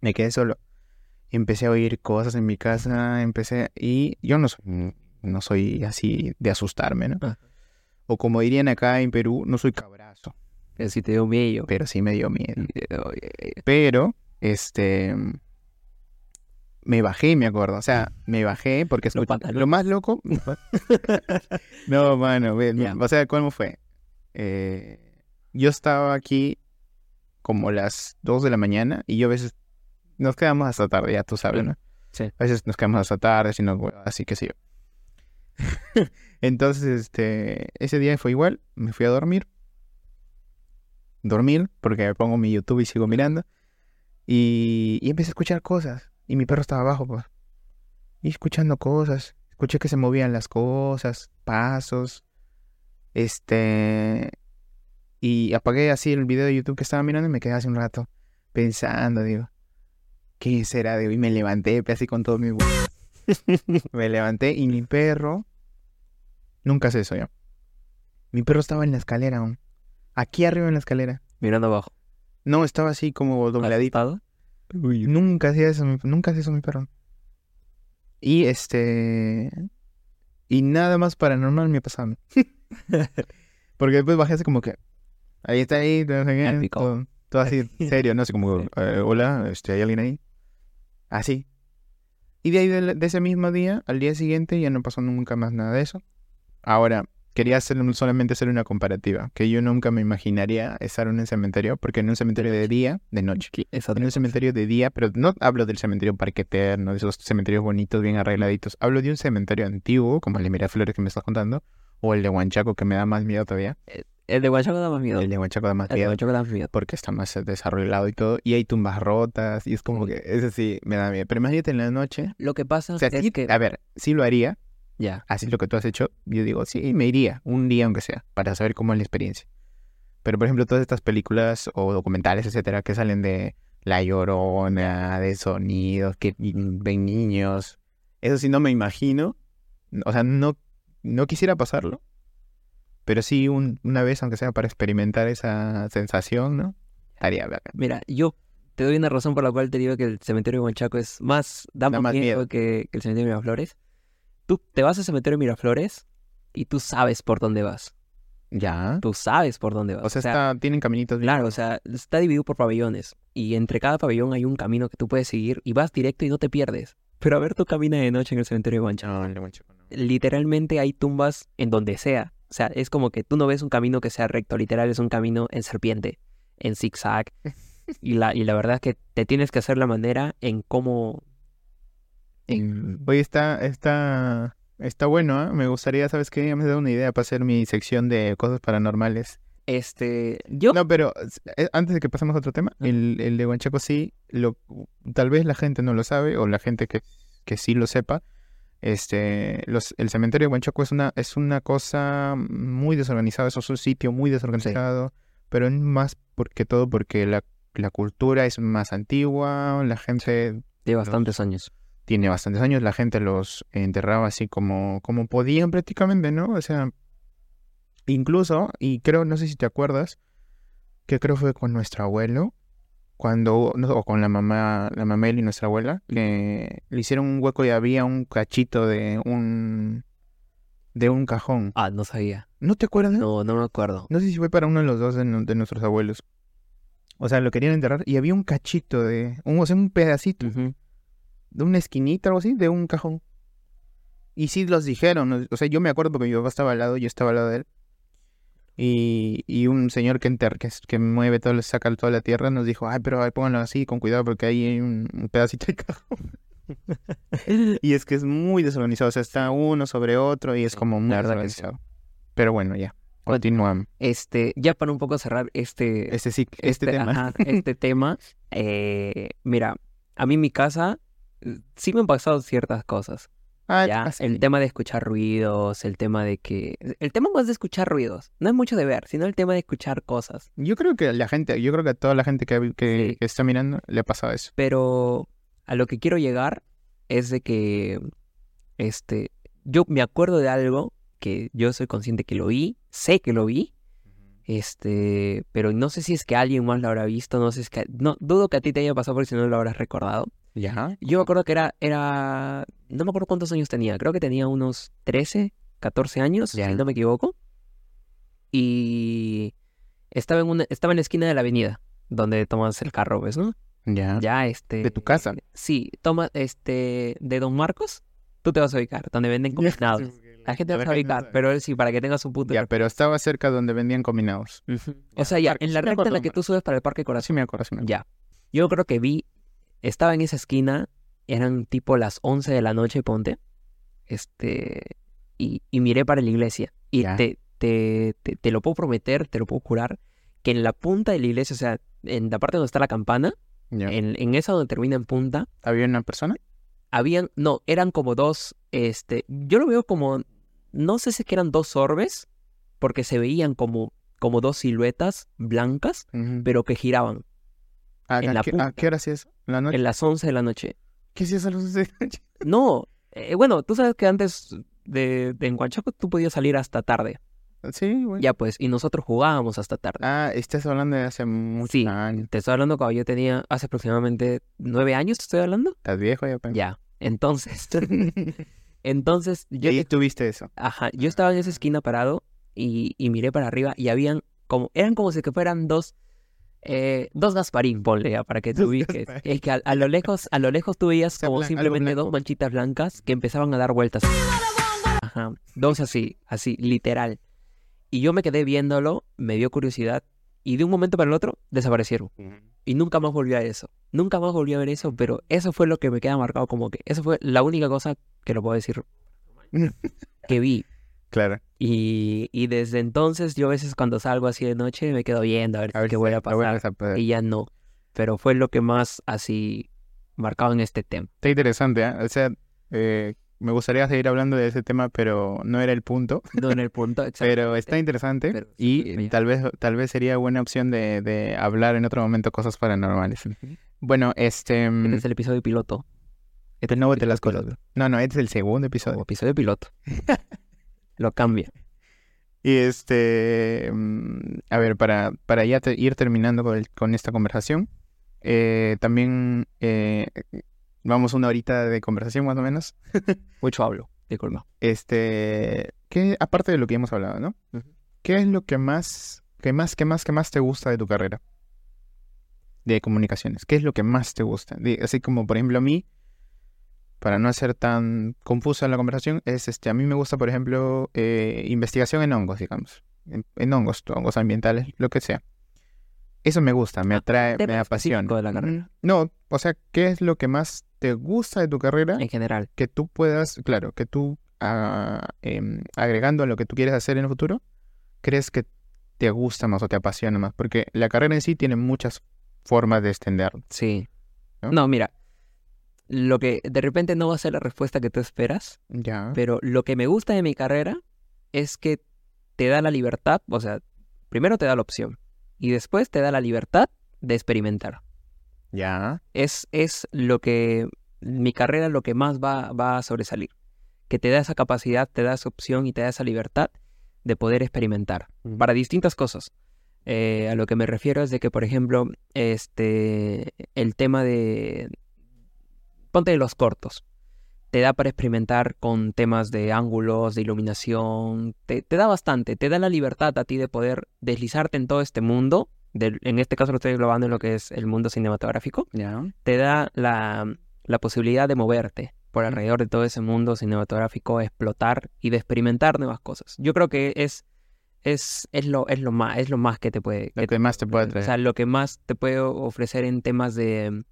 [SPEAKER 2] me quedé solo. Empecé a oír cosas en mi casa, empecé, y yo no soy, no soy así de asustarme, ¿no?
[SPEAKER 1] Ah.
[SPEAKER 2] O como dirían acá en Perú, no soy cabrazo
[SPEAKER 1] Pero si te dio miedo.
[SPEAKER 2] pero sí me dio miedo.
[SPEAKER 1] Oye,
[SPEAKER 2] Pero, este, me bajé, me acuerdo. O sea, me bajé porque escuché- lo más loco. [LAUGHS] [LAUGHS] no, mano,
[SPEAKER 1] Ya.
[SPEAKER 2] o sea, ¿cómo fue? Eh, yo estaba aquí como las 2 de la mañana y yo a veces nos quedamos hasta tarde, ya tú sabes, ¿no?
[SPEAKER 1] Sí.
[SPEAKER 2] A veces nos quedamos hasta tarde, sino así que sí. [LAUGHS] Entonces, este, ese día fue igual, me fui a dormir. Dormir, porque me pongo mi YouTube y sigo mirando. Y, y empecé a escuchar cosas. Y mi perro estaba abajo, pues. Y escuchando cosas. Escuché que se movían las cosas, pasos. Este. Y apagué así el video de YouTube que estaba mirando y me quedé hace un rato pensando, digo. ¿Qué será de hoy? Me levanté así con todo mi. Me levanté y mi perro. Nunca hace eso yo. Mi perro estaba en la escalera aún. Aquí arriba en la escalera.
[SPEAKER 1] Mirando abajo.
[SPEAKER 2] No, estaba así como dobladito. Nunca hacía eso, mi- nunca hacía eso mi perro. Y este. Y nada más paranormal me pasaba. [LAUGHS] Porque después bajé así como que. Ahí está ahí, no sé qué, todo, todo así, serio, ¿no? Así como, [LAUGHS] eh, hola, este, ¿hay alguien ahí? Así. Y de ahí, de, de ese mismo día, al día siguiente, ya no pasó nunca más nada de eso. Ahora, quería hacer solamente hacer una comparativa, que yo nunca me imaginaría estar en un cementerio, porque en un cementerio de día, de noche. En un cementerio de día, pero no hablo del cementerio Parque Eterno, de esos cementerios bonitos, bien arregladitos. Hablo de un cementerio antiguo, como el de Miraflores que me estás contando, o el de Huanchaco, que me da más miedo todavía.
[SPEAKER 1] El de Huachaco da más miedo.
[SPEAKER 2] El de Huanchaco da más
[SPEAKER 1] El de
[SPEAKER 2] miedo
[SPEAKER 1] Huachaco da más miedo.
[SPEAKER 2] porque está más desarrollado y todo. Y hay tumbas rotas, y es como que, ese sí, me da miedo. Pero imagínate en la noche.
[SPEAKER 1] Lo que pasa
[SPEAKER 2] O sea,
[SPEAKER 1] es
[SPEAKER 2] sí,
[SPEAKER 1] que...
[SPEAKER 2] a ver, sí lo haría,
[SPEAKER 1] Ya.
[SPEAKER 2] así lo que tú has hecho. Yo digo, sí, me iría, un día aunque sea, para saber cómo es la experiencia. Pero, por ejemplo, todas estas películas o documentales, etcétera, que salen de La Llorona, de sonidos, que ven niños, eso sí no me imagino. O sea, no, no quisiera pasarlo. Pero sí, un- una vez, aunque sea para experimentar esa sensación, ¿no? Estaría bacán.
[SPEAKER 1] Mira, yo te doy una razón por la cual te digo que el cementerio de Huachaco es más... Da,
[SPEAKER 2] Da
[SPEAKER 1] más miedo,
[SPEAKER 2] miedo.
[SPEAKER 1] Que, que el cementerio de Miraflores. Tú te vas al cementerio de Miraflores y tú sabes por dónde vas.
[SPEAKER 2] Ya.
[SPEAKER 1] Tú sabes por dónde vas.
[SPEAKER 2] O sea, está, tienen caminitos bien.
[SPEAKER 1] Claro, o sea, está dividido por pabellones. Y entre cada pabellón hay un camino que tú puedes seguir y vas directo y no te pierdes. Pero a ver, tú caminas de noche en el cementerio de Huanchaco.
[SPEAKER 2] No, el de Huanchaco no.
[SPEAKER 1] Literalmente hay tumbas en donde sea. O sea, es como que tú no ves un camino que sea recto. Literal es un camino en serpiente, en zigzag. [LAUGHS] y, la, y la verdad es que te tienes que hacer la manera en cómo... En...
[SPEAKER 2] Oye, está, está, está bueno, ¿ah? Me gustaría, ¿sabes qué? Ya me has dado una idea para hacer mi sección de cosas paranormales.
[SPEAKER 1] Este, yo...
[SPEAKER 2] No, pero eh, antes de que pasemos a otro tema, el, el de Huanchaco sí, lo, tal vez la gente no lo sabe, o la gente que, que sí lo sepa. Este, los, el cementerio de Huanchaco es una, es una cosa muy desorganizada, eso es un sitio muy desorganizado, pero es más porque todo porque la, la cultura es más antigua, la gente
[SPEAKER 1] De bastantes años.
[SPEAKER 2] tiene bastantes años, la gente los enterraba así como, como podían prácticamente, ¿no? O sea, incluso, y creo, no sé si te acuerdas, que creo fue con nuestro abuelo, cuando, no, o con la mamá, la mamá y nuestra abuela, que le hicieron un hueco y había un cachito de un, de un cajón.
[SPEAKER 1] Ah, no sabía.
[SPEAKER 2] ¿No te acuerdas?
[SPEAKER 1] No, no me acuerdo.
[SPEAKER 2] No sé si fue para uno de los dos de, nu- de nuestros abuelos. O sea, lo querían enterrar y había un cachito de, un, o sea, un pedacito de una esquinita o algo así, de un cajón. Y sí los dijeron, o sea, yo me acuerdo porque mi papá estaba al lado, yo estaba al lado de él. Y, y un señor que, enter, que, que mueve todo, saca toda la tierra, nos dijo, ay, pero ay, pónganlo así, con cuidado, porque ahí hay un, un pedacito de cajón. [LAUGHS] y es que es muy desorganizado, o sea, está uno sobre otro y es como muy
[SPEAKER 1] sí.
[SPEAKER 2] desorganizado. Pero bueno, ya, continuamos.
[SPEAKER 1] Este, ya para un poco cerrar este,
[SPEAKER 2] Este sí, este, tema.
[SPEAKER 1] ajá, este [LAUGHS] tema, eh, mira, a mí en mi casa eh, sí me han pasado ciertas cosas.
[SPEAKER 2] Ah,
[SPEAKER 1] Ya, el tema de escuchar ruidos, el tema de que... El tema más de escuchar ruidos, no es mucho de ver, sino el tema de escuchar cosas.
[SPEAKER 2] Yo creo que la gente, yo creo que a toda la gente que, que,
[SPEAKER 1] Sí.
[SPEAKER 2] que está mirando le ha pasado eso.
[SPEAKER 1] Pero a lo que quiero llegar es de que, este, yo me acuerdo de algo que yo soy consciente que lo vi, sé que lo vi, este, pero no sé si es que alguien más lo habrá visto, no sé si es que... No, dudo que a ti te haya pasado porque si no lo habrás recordado.
[SPEAKER 2] Ya.
[SPEAKER 1] Yo me acuerdo que era, era, no me acuerdo cuántos años tenía, creo que tenía unos 13, 14 años,
[SPEAKER 2] Ya.
[SPEAKER 1] si no me equivoco. Y estaba en una, estaba en la esquina de la avenida, donde tomas el carro, ¿ves, no?
[SPEAKER 2] Ya.
[SPEAKER 1] Ya, este...
[SPEAKER 2] ¿De tu casa?
[SPEAKER 1] Sí, toma, este, de Don Marcos, tú te vas a ubicar, donde venden [LAUGHS] combinados. La gente va a ubicar, pero él sí, para que tengas un punto.
[SPEAKER 2] Ya, pero estaba cerca donde vendían combinados.
[SPEAKER 1] O sea, ya, en la
[SPEAKER 2] sí
[SPEAKER 1] recta en la que tú subes para el Parque
[SPEAKER 2] Sí
[SPEAKER 1] Corazón.
[SPEAKER 2] me acuerdo, sí me acuerdo.
[SPEAKER 1] Ya. Yo creo que vi, estaba en esa esquina, eran tipo las 11 de la noche, ponte. Este, y, y miré para la iglesia. Y te, te, te, te lo puedo prometer, te lo puedo jurar, que en la punta de la iglesia, o sea, en la parte donde está la campana, en, en esa donde termina en punta,
[SPEAKER 2] ¿Había una persona?
[SPEAKER 1] habían, no, eran como dos, este, yo lo veo como, no sé si es que eran dos orbes, porque se veían como, como dos siluetas blancas, pero que giraban
[SPEAKER 2] ¿A,
[SPEAKER 1] en
[SPEAKER 2] a
[SPEAKER 1] la
[SPEAKER 2] qué,
[SPEAKER 1] punta.
[SPEAKER 2] a qué hora hacías? ¿La noche?
[SPEAKER 1] en las 11 de la noche.
[SPEAKER 2] ¿Qué hacías a las 11 de la noche? [LAUGHS]
[SPEAKER 1] No, eh, bueno, tú sabes que antes de, de en Huanchaco tú podías salir hasta tarde.
[SPEAKER 2] Sí, güey.
[SPEAKER 1] Ya pues, y nosotros jugábamos hasta tarde.
[SPEAKER 2] Ah, estás hablando de hace muchos
[SPEAKER 1] Sí.
[SPEAKER 2] años.
[SPEAKER 1] Te estoy hablando cuando yo tenía hace aproximadamente nueve años, ¿te estoy hablando?
[SPEAKER 2] Estás viejo ya, pe.
[SPEAKER 1] Ya. Entonces, [LAUGHS] [LAUGHS] entonces
[SPEAKER 2] Y
[SPEAKER 1] yo,
[SPEAKER 2] ahí tuviste eso.
[SPEAKER 1] ajá, yo estaba en esa esquina parado y, y miré para arriba y habían como, eran como si que fueran dos, eh, dos Gasparín, ponle ya, para que te ubiques. Es que a, a lo lejos, a lo lejos tú veías como simplemente dos manchitas blancas que empezaban a dar vueltas. Ajá, dos así, así, literal. Y yo me quedé viéndolo, me dio curiosidad y de un momento para el otro desaparecieron. Y nunca más volví a eso. Nunca más volví a ver eso, pero eso fue lo que me queda marcado como que eso fue la única cosa que lo puedo decir [LAUGHS] que vi.
[SPEAKER 2] Claro.
[SPEAKER 1] Y, y desde entonces yo a veces cuando salgo así de noche me quedo viendo a ver,
[SPEAKER 2] A ver
[SPEAKER 1] qué
[SPEAKER 2] si
[SPEAKER 1] vuelve a
[SPEAKER 2] te
[SPEAKER 1] pasar.
[SPEAKER 2] a poder.
[SPEAKER 1] Y ya no. Pero fue lo que más así marcado en este tema.
[SPEAKER 2] Está interesante, ¿eh? O sea, eh, me gustaría seguir hablando de ese tema, pero no era el punto.
[SPEAKER 1] No en el [LAUGHS] punto, exacto.
[SPEAKER 2] Pero está interesante
[SPEAKER 1] Pero
[SPEAKER 2] y
[SPEAKER 1] sí,
[SPEAKER 2] tal vez tal vez sería buena opción de, de hablar en otro momento cosas paranormales. Bueno, este... mm,
[SPEAKER 1] Este es el episodio piloto.
[SPEAKER 2] este no bote las cosas. No, no, este es el segundo
[SPEAKER 1] O
[SPEAKER 2] episodio.
[SPEAKER 1] episodio piloto. [LAUGHS] lo cambia.
[SPEAKER 2] Y este... mm, A ver, para, para ya te- ir terminando con, el- con esta conversación, eh, también eh, vamos una horita de conversación más o menos. [LAUGHS]
[SPEAKER 1] Mucho hablo, disculpa.
[SPEAKER 2] Este... Que aparte de lo que hemos hablado, ¿no? ¿qué es lo que más, qué más, qué más, qué más te gusta de tu carrera? De comunicaciones. ¿Qué es lo que más te gusta? así como, por ejemplo, a mí, para no hacer tan confusa la conversación, es este, a mí me gusta, por ejemplo, eh, investigación en hongos, digamos. En, hongos, hongos ambientales, lo que sea. Eso me gusta, me ah, atrae, me apasiona.
[SPEAKER 1] de la carrera.
[SPEAKER 2] No, o sea, ¿qué es lo que más te gusta de tu carrera?
[SPEAKER 1] En general.
[SPEAKER 2] Que tú puedas, claro, que tú ah, em, agregando a lo que tú quieres hacer en el futuro, crees que te gusta más o te apasiona más. Porque la carrera en sí tiene muchas formas de extender.
[SPEAKER 1] Sí. ¿no? mira, lo que de repente no va a ser la respuesta que tú esperas.
[SPEAKER 2] Ya.
[SPEAKER 1] Pero lo que me gusta de mi carrera es que te da la libertad, o sea, primero te da la opción y después te da la libertad de experimentar.
[SPEAKER 2] Ya.
[SPEAKER 1] Es, es lo que mi carrera lo que más va, va a sobresalir. Que te da esa capacidad, te da esa opción y te da esa libertad de poder experimentar para distintas cosas. Eh, a lo que me refiero es de que, por ejemplo, este, el tema de... Ponte de los cortos. Te da para experimentar con temas de ángulos, de iluminación, te, da bastante, te da la libertad a ti de poder deslizarte en todo este mundo, en este caso lo estoy globando en lo que es el mundo cinematográfico, te da la, posibilidad de moverte por alrededor de todo ese mundo cinematográfico, explotar y de experimentar nuevas cosas. Yo creo que es, es, es, lo, es, lo, más, es lo más que te puede...
[SPEAKER 2] Lo que más te puede
[SPEAKER 1] O sea, lo que más te puede ofrecer en temas de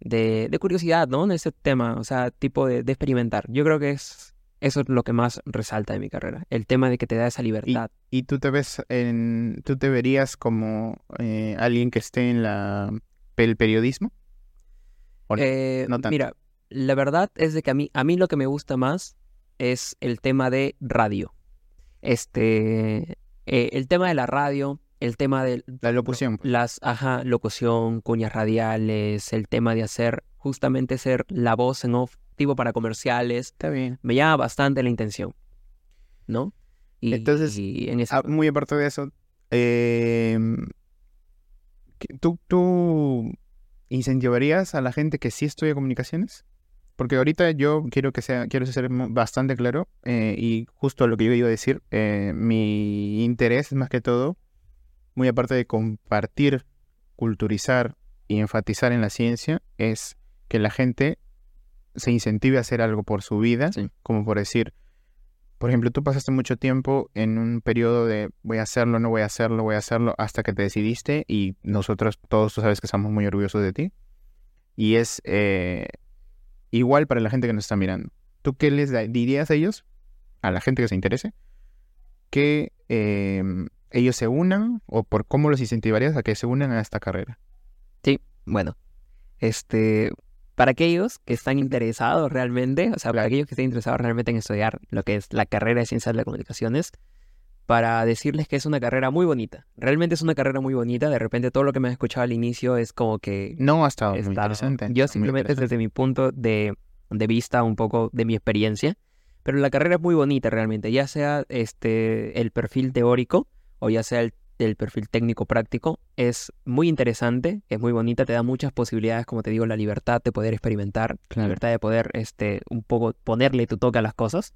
[SPEAKER 1] de, curiosidad, ¿no? En ese tema, o sea, tipo de, experimentar. Yo creo que es eso es lo que más resalta de mi carrera, el tema de que te da esa libertad.
[SPEAKER 2] ¿Y, tú te ves en, tú te verías como eh, alguien que esté en la el periodismo?
[SPEAKER 1] Eh, mira, la verdad es de que a mí, a mí lo que me gusta más es el tema de radio. Este, eh, el tema de la radio, el tema de
[SPEAKER 2] la locución.
[SPEAKER 1] Pues. Las, ajá, locución, cuñas radiales, el tema de hacer, justamente ser la voz en off, tipo para comerciales.
[SPEAKER 2] Está bien.
[SPEAKER 1] Me llama bastante la intención, ¿no?
[SPEAKER 2] Y, Entonces, en ah, muy aparte de eso, em, ¿tú, ¿tú incentivarías a la gente que sí estudia comunicaciones? Porque ahorita yo quiero que sea, quiero ser bastante claro eh, y justo lo que yo iba a decir, eh, mi interés es más que todo muy aparte de compartir, culturizar y enfatizar en la ciencia, es que la gente se incentive a hacer algo por su vida, como por decir, por ejemplo, tú pasaste mucho tiempo en un periodo de voy a hacerlo, no voy a hacerlo, voy a hacerlo, hasta que te decidiste y nosotros todos tú sabes que estamos muy orgullosos de ti. Y es eh, igual para la gente que nos está mirando. ¿Tú qué les dirías a ellos, a la gente que se interese, que em, ellos se unan o por cómo los incentivarías a que se unan a esta carrera?
[SPEAKER 1] Sí, bueno, este, para aquellos que están interesados realmente, o sea, para aquellos que estén interesados realmente en estudiar lo que es la carrera de Ciencias de las Comunicaciones, para decirles que es una carrera muy bonita. Realmente es una carrera muy bonita. De repente todo lo que me has escuchado al inicio es como que...
[SPEAKER 2] No ha estado muy interesante.
[SPEAKER 1] Yo simplemente desde mi punto de, de vista, un poco de mi experiencia, pero la carrera es muy bonita realmente, ya sea este, el perfil teórico, o ya sea el, perfil técnico práctico, es muy interesante, es muy bonita, te da muchas posibilidades, como te digo, la libertad de poder experimentar, la libertad de poder este, un poco ponerle tu toque a las cosas.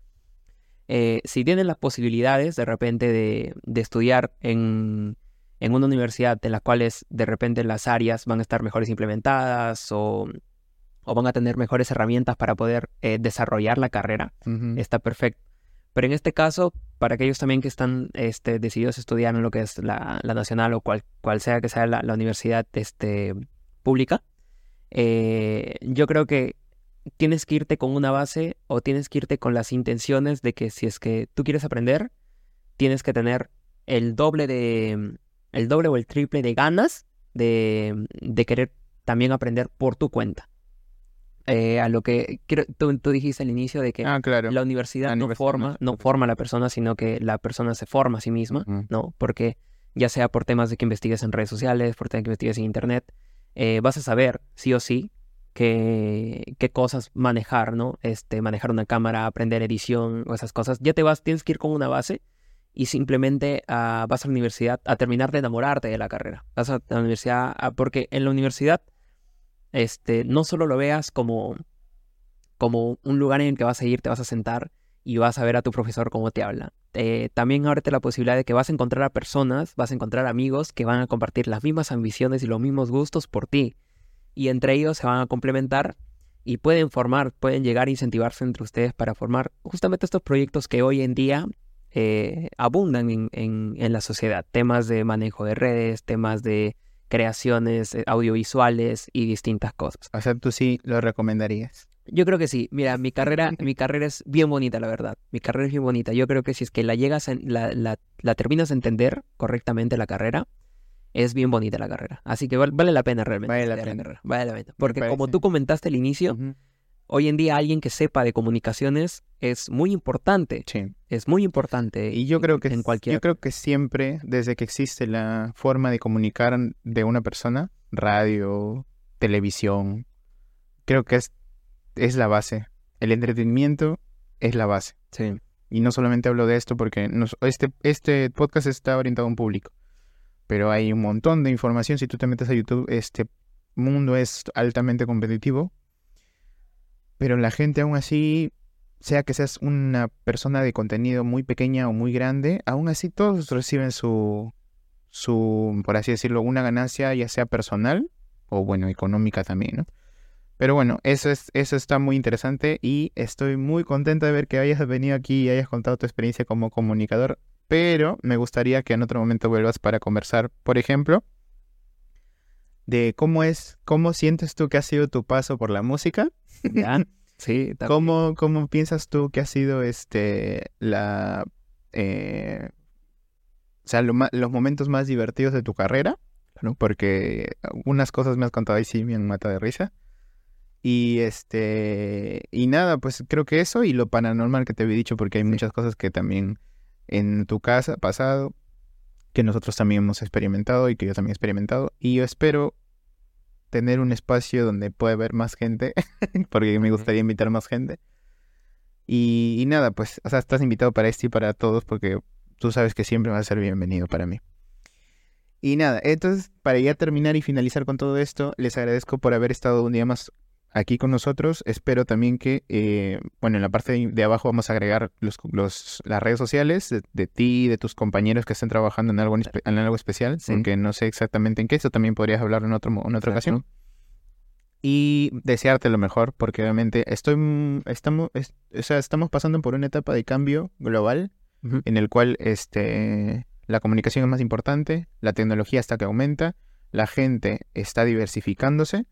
[SPEAKER 1] Eh, si tienes las posibilidades de repente de, estudiar en, una universidad en las cuales de repente las áreas van a estar mejores implementadas o, van a tener mejores herramientas para poder eh, desarrollar la carrera, está perfecto. Pero en este caso, para aquellos también que están este, decididos a estudiar en lo que es la, nacional o cual, cual, sea que sea la, universidad este, pública, eh, yo creo que tienes que irte con una base o tienes que irte con las intenciones de que si es que tú quieres aprender, tienes que tener el doble de el doble o el triple de ganas de, de querer también aprender por tu cuenta. Eh, a lo que tú, dijiste al inicio de que
[SPEAKER 2] ah,
[SPEAKER 1] la universidad no forma, no forma a la persona, sino que la persona se forma a sí misma, ¿no? Porque ya sea por temas de que investigues en redes sociales, por temas de que investigues en internet, eh, vas a saber sí o sí qué, qué cosas manejar, ¿no? Este, manejar una cámara, aprender edición o esas cosas. Ya te vas, tienes que ir con una base y simplemente ah, vas a la universidad a terminar de enamorarte de la carrera. Vas a la universidad porque en la universidad este, no solo lo veas como, como un lugar en el que vas a ir, te vas a sentar y vas a ver a tu profesor cómo te habla. eh, también ábrete la posibilidad de que vas a encontrar a personas, vas a encontrar amigos que van a compartir las mismas ambiciones y los mismos gustos por ti. Y entre ellos se van a complementar y pueden formar, pueden llegar a incentivarse entre ustedes para formar justamente estos proyectos que hoy en día eh, abundan en, en, en, la sociedad. Temas de manejo de redes, temas de creaciones eh, audiovisuales y distintas cosas.
[SPEAKER 2] O sea, tú sí lo recomendarías.
[SPEAKER 1] Yo creo que sí. Mira, mi [LAUGHS] carrera, mi carrera es bien bonita, la verdad. Mi carrera es bien bonita. Yo creo que si es que la llegas, a, la, la, la, terminas a entender correctamente la carrera, es bien bonita la carrera. Así que vale, vale la pena realmente.
[SPEAKER 2] Vale la pena.
[SPEAKER 1] La vale la pena. Porque como tú comentaste al inicio, uh -huh. Hoy en día alguien que sepa de comunicaciones es muy importante.
[SPEAKER 2] Sí.
[SPEAKER 1] Es muy importante.
[SPEAKER 2] Y yo creo que
[SPEAKER 1] en cualquier...
[SPEAKER 2] yo creo que siempre, desde que existe la forma de comunicar de una persona, radio, televisión, creo que es, es la base. El entretenimiento es la base.
[SPEAKER 1] Sí.
[SPEAKER 2] Y no solamente hablo de esto porque nos, este, este podcast está orientado a un público pero hay un montón de información. Si tú te metes a YouTube, este mundo es altamente competitivo. Pero la gente aún así, sea que seas una persona de contenido muy pequeña o muy grande, aún así todos reciben su, su, por así decirlo, una ganancia, ya sea personal o, bueno, económica también, ¿no? Pero bueno, eso, es, eso está muy interesante y estoy muy contento de ver que hayas venido aquí y hayas contado tu experiencia como comunicador pero me gustaría que en otro momento vuelvas para conversar, por ejemplo, de cómo es, cómo sientes tú que ha sido tu paso por la música.
[SPEAKER 1] ¿Ya? Sí,
[SPEAKER 2] también. ¿Cómo, ¿Cómo piensas tú que ha sido este la eh, o sea, lo, los momentos más divertidos de tu carrera? ¿no? Porque unas cosas me has contado y sí me han matado de risa. Y este y nada, pues creo que eso y lo paranormal que te había dicho, porque hay sí. muchas cosas que también en tu casa pasado, que nosotros también hemos experimentado y que yo también he experimentado. Y yo espero tener un espacio donde pueda haber más gente, [LAUGHS] porque me gustaría invitar más gente. Y, y, nada, pues, o sea, estás invitado para este y para todos, porque tú sabes que siempre va a ser bienvenido para mí. Y nada, entonces, para ya terminar y finalizar con todo esto, les agradezco por haber estado un día más aquí con nosotros. Espero también que, eh, bueno, en la parte de, de, abajo vamos a agregar los, los, las redes sociales de, de ti, de tus compañeros que estén trabajando en algo, en, en algo especial, sí. porque no sé exactamente en qué, eso también podrías hablar en, otro, en otra ocasión. Y desearte lo mejor, porque obviamente estoy, estamos, es, o sea, estamos pasando por una etapa de cambio global uh -huh. en el cual este, la comunicación es más importante, la tecnología está que aumenta, la gente está diversificándose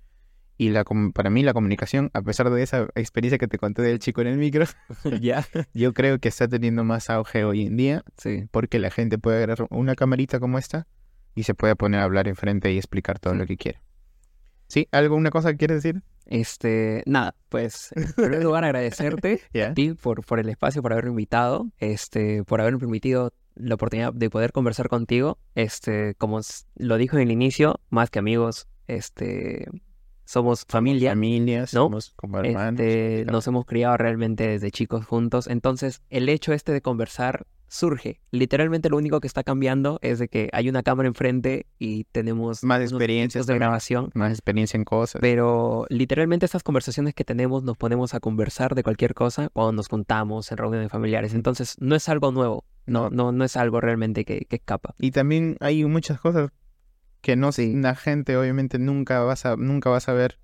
[SPEAKER 2] y la, para mí la comunicación, a pesar de esa experiencia que te conté del chico en el micro, [LAUGHS]
[SPEAKER 1] ya [LAUGHS]
[SPEAKER 2] yo creo que está teniendo más auge hoy en día,
[SPEAKER 1] sí.
[SPEAKER 2] porque la gente puede agarrar una camarita como esta y se puede poner a hablar enfrente y explicar todo sí. lo que quiere. ¿Sí? ¿Algo, una cosa que quieres decir?
[SPEAKER 1] Este, nada, pues en primer lugar agradecerte [LAUGHS]
[SPEAKER 2] yeah.
[SPEAKER 1] a ti por, por el espacio, por haberme invitado, este, por haberme permitido la oportunidad de poder conversar contigo. Este, como lo dijo en el inicio, más que amigos, este, somos familia.
[SPEAKER 2] Familias,
[SPEAKER 1] ¿no?
[SPEAKER 2] somos como hermanos.
[SPEAKER 1] Este, nos hemos criado realmente desde chicos juntos. Entonces, el hecho este de conversar surge. Literalmente lo único que está cambiando es de que hay una cámara enfrente y tenemos
[SPEAKER 2] más experiencias
[SPEAKER 1] de grabación.
[SPEAKER 2] Más experiencia en cosas.
[SPEAKER 1] Pero literalmente estas conversaciones que tenemos nos ponemos a conversar de cualquier cosa cuando nos juntamos en reuniones familiares. Entonces, no es algo nuevo. No, no, no es algo realmente que, que escapa.
[SPEAKER 2] Y también hay muchas cosas que no sí. la gente obviamente nunca vas a nunca vas a ver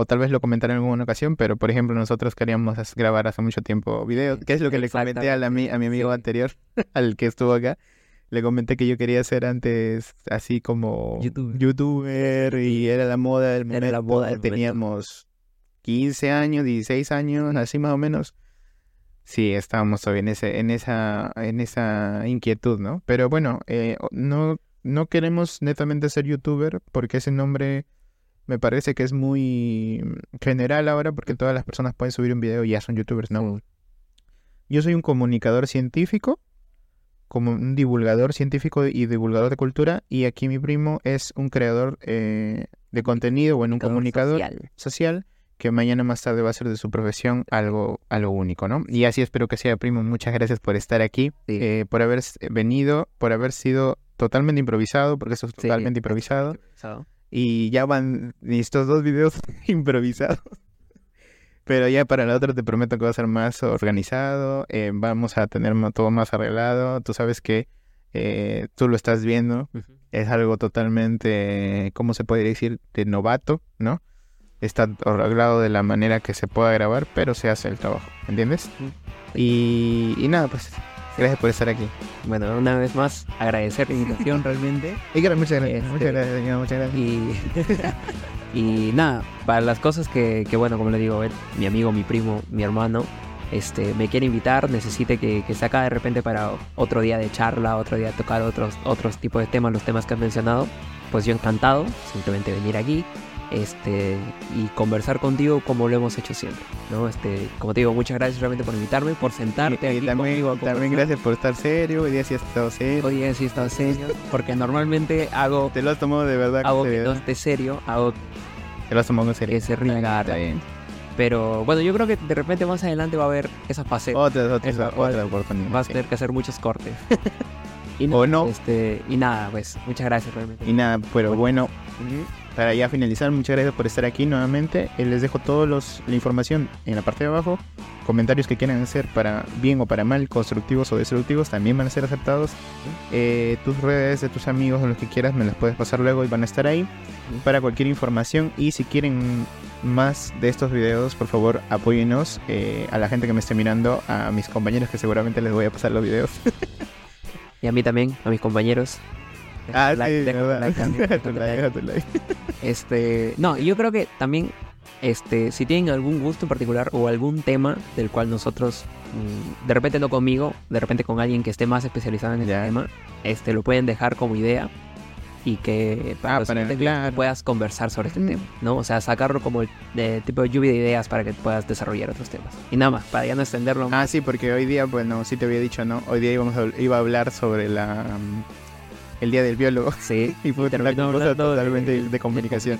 [SPEAKER 2] o tal vez lo comentaré en alguna ocasión, pero por ejemplo nosotros queríamos grabar hace mucho tiempo videos, que es lo que le comenté a, la, a mi amigo sí. anterior, [LAUGHS] al que estuvo acá. Le comenté que yo quería ser antes así como
[SPEAKER 1] YouTuber,
[SPEAKER 2] YouTuber y era la moda del momento.
[SPEAKER 1] Era la moda del
[SPEAKER 2] Teníamos 15 años, 16 años, así más o menos. Sí, estábamos todavía en, ese, en, esa, en esa inquietud, ¿no? Pero bueno, eh, no no queremos netamente ser youtuber porque ese nombre me parece que es muy general ahora porque todas las personas pueden subir un video y ya son youtubers, ¿no? Yo soy un comunicador científico, como un divulgador científico y divulgador de cultura y aquí mi primo es un creador eh, de contenido o en un comunicador
[SPEAKER 1] social.
[SPEAKER 2] social. que mañana más tarde va a ser de su profesión algo, algo único, ¿no? Y así espero que sea, primo. Muchas gracias por estar aquí,
[SPEAKER 1] sí.
[SPEAKER 2] eh, por haber venido, por haber sido totalmente improvisado, porque eso es totalmente improvisado.
[SPEAKER 1] improvisado.
[SPEAKER 2] Y ya van [LAUGHS] estos dos videos [LAUGHS] improvisados. Pero ya para la otra te prometo que va a ser más organizado, eh, vamos a tener todo más arreglado. Tú sabes que eh, tú lo estás viendo, es algo totalmente, ¿cómo se puede decir? De novato, ¿no? Está arreglado de la manera que se pueda grabar, pero se hace el trabajo, ¿entiendes? Y, y nada, pues gracias por estar aquí.
[SPEAKER 1] Bueno, una vez más, agradecer la invitación [LAUGHS] realmente.
[SPEAKER 2] Y muchas gracias,
[SPEAKER 1] Este-
[SPEAKER 2] muchas gracias, señor, muchas gracias.
[SPEAKER 1] Y, [LAUGHS] y nada, para las cosas que, que, bueno, como le digo, él, mi amigo, mi primo, mi hermano, este, me quiere invitar, necesite que, que saca de repente para otro día de charla, otro día de tocar otros, otros tipos de temas, los temas que has mencionado, pues yo encantado, simplemente venir aquí este, y conversar contigo como lo hemos hecho siempre, ¿no? Este, como te digo, muchas gracias realmente por invitarme, por sentarte
[SPEAKER 2] Y
[SPEAKER 1] aquí
[SPEAKER 2] también,
[SPEAKER 1] conmigo
[SPEAKER 2] también gracias por estar serio, hoy día sí has estado serio.
[SPEAKER 1] Hoy día sí he estado serio, porque normalmente hago,
[SPEAKER 2] Te lo has tomado de verdad.
[SPEAKER 1] hago que no esté serio, hago
[SPEAKER 2] Te lo has tomado en serio.
[SPEAKER 1] que se.
[SPEAKER 2] Está bien.
[SPEAKER 1] Pero bueno, yo creo que de repente más adelante va a haber esas facetas.
[SPEAKER 2] Otras, otras,
[SPEAKER 1] Esa-
[SPEAKER 2] otra oportunidad.
[SPEAKER 1] Vas a
[SPEAKER 2] sí.
[SPEAKER 1] tener que hacer muchos cortes. [LAUGHS] y,
[SPEAKER 2] O no.
[SPEAKER 1] Este, y nada, pues muchas gracias realmente.
[SPEAKER 2] Y nada, pero bueno,
[SPEAKER 1] Ujú.
[SPEAKER 2] Para ya finalizar, muchas gracias por estar aquí nuevamente. Eh, Les dejo toda la información en la parte de abajo. Comentarios que quieran hacer para bien o para mal, constructivos o destructivos, también van a ser aceptados. Eh, tus redes de tus amigos o los que quieras me las puedes pasar luego y van a estar ahí para cualquier información. Y si quieren más de estos videos, por favor apóyennos eh, a la gente que me esté mirando, a mis compañeros que seguramente les voy a pasar los videos. [LAUGHS]
[SPEAKER 1] Y a mí también, a mis compañeros.
[SPEAKER 2] Ah,
[SPEAKER 1] Like,
[SPEAKER 2] sí,
[SPEAKER 1] dejo
[SPEAKER 2] verdad.
[SPEAKER 1] like también, [LAUGHS]
[SPEAKER 2] Deja tu like, deja tu like.
[SPEAKER 1] Este, no, yo creo que también, este, si tienen algún gusto en particular o algún tema del cual nosotros, mm, de repente no conmigo, de repente con alguien que esté más especializado en
[SPEAKER 2] Ya.
[SPEAKER 1] tema, este, lo pueden dejar como idea y que para,
[SPEAKER 2] Ah,
[SPEAKER 1] los
[SPEAKER 2] para-
[SPEAKER 1] siguientes
[SPEAKER 2] claro.
[SPEAKER 1] puedas conversar sobre este
[SPEAKER 2] Mm.
[SPEAKER 1] tema, ¿no? O sea, sacarlo como el de tipo de lluvia de ideas para que puedas desarrollar otros temas. Y nada más, para ya no extenderlo.
[SPEAKER 2] Ah, sí, porque hoy día, bueno, sí te había dicho, ¿no? Hoy día íbamos a, iba a hablar sobre la mm, el día del biólogo
[SPEAKER 1] sí, [LAUGHS]
[SPEAKER 2] y fue una cosa totalmente de,
[SPEAKER 1] del
[SPEAKER 2] comunicación.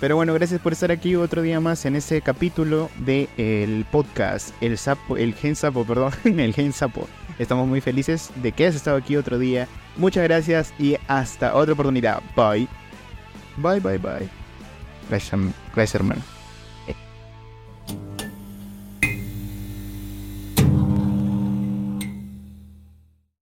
[SPEAKER 2] Pero bueno, gracias por estar aquí otro día más en este capítulo de el podcast, el sapo, el gen sapo, perdón, [LAUGHS] el gen sapo. Estamos muy felices de que hayas estado aquí otro día. Muchas gracias y hasta otra oportunidad. Bye. Bye, bye, bye. Gracias, gracias hermano.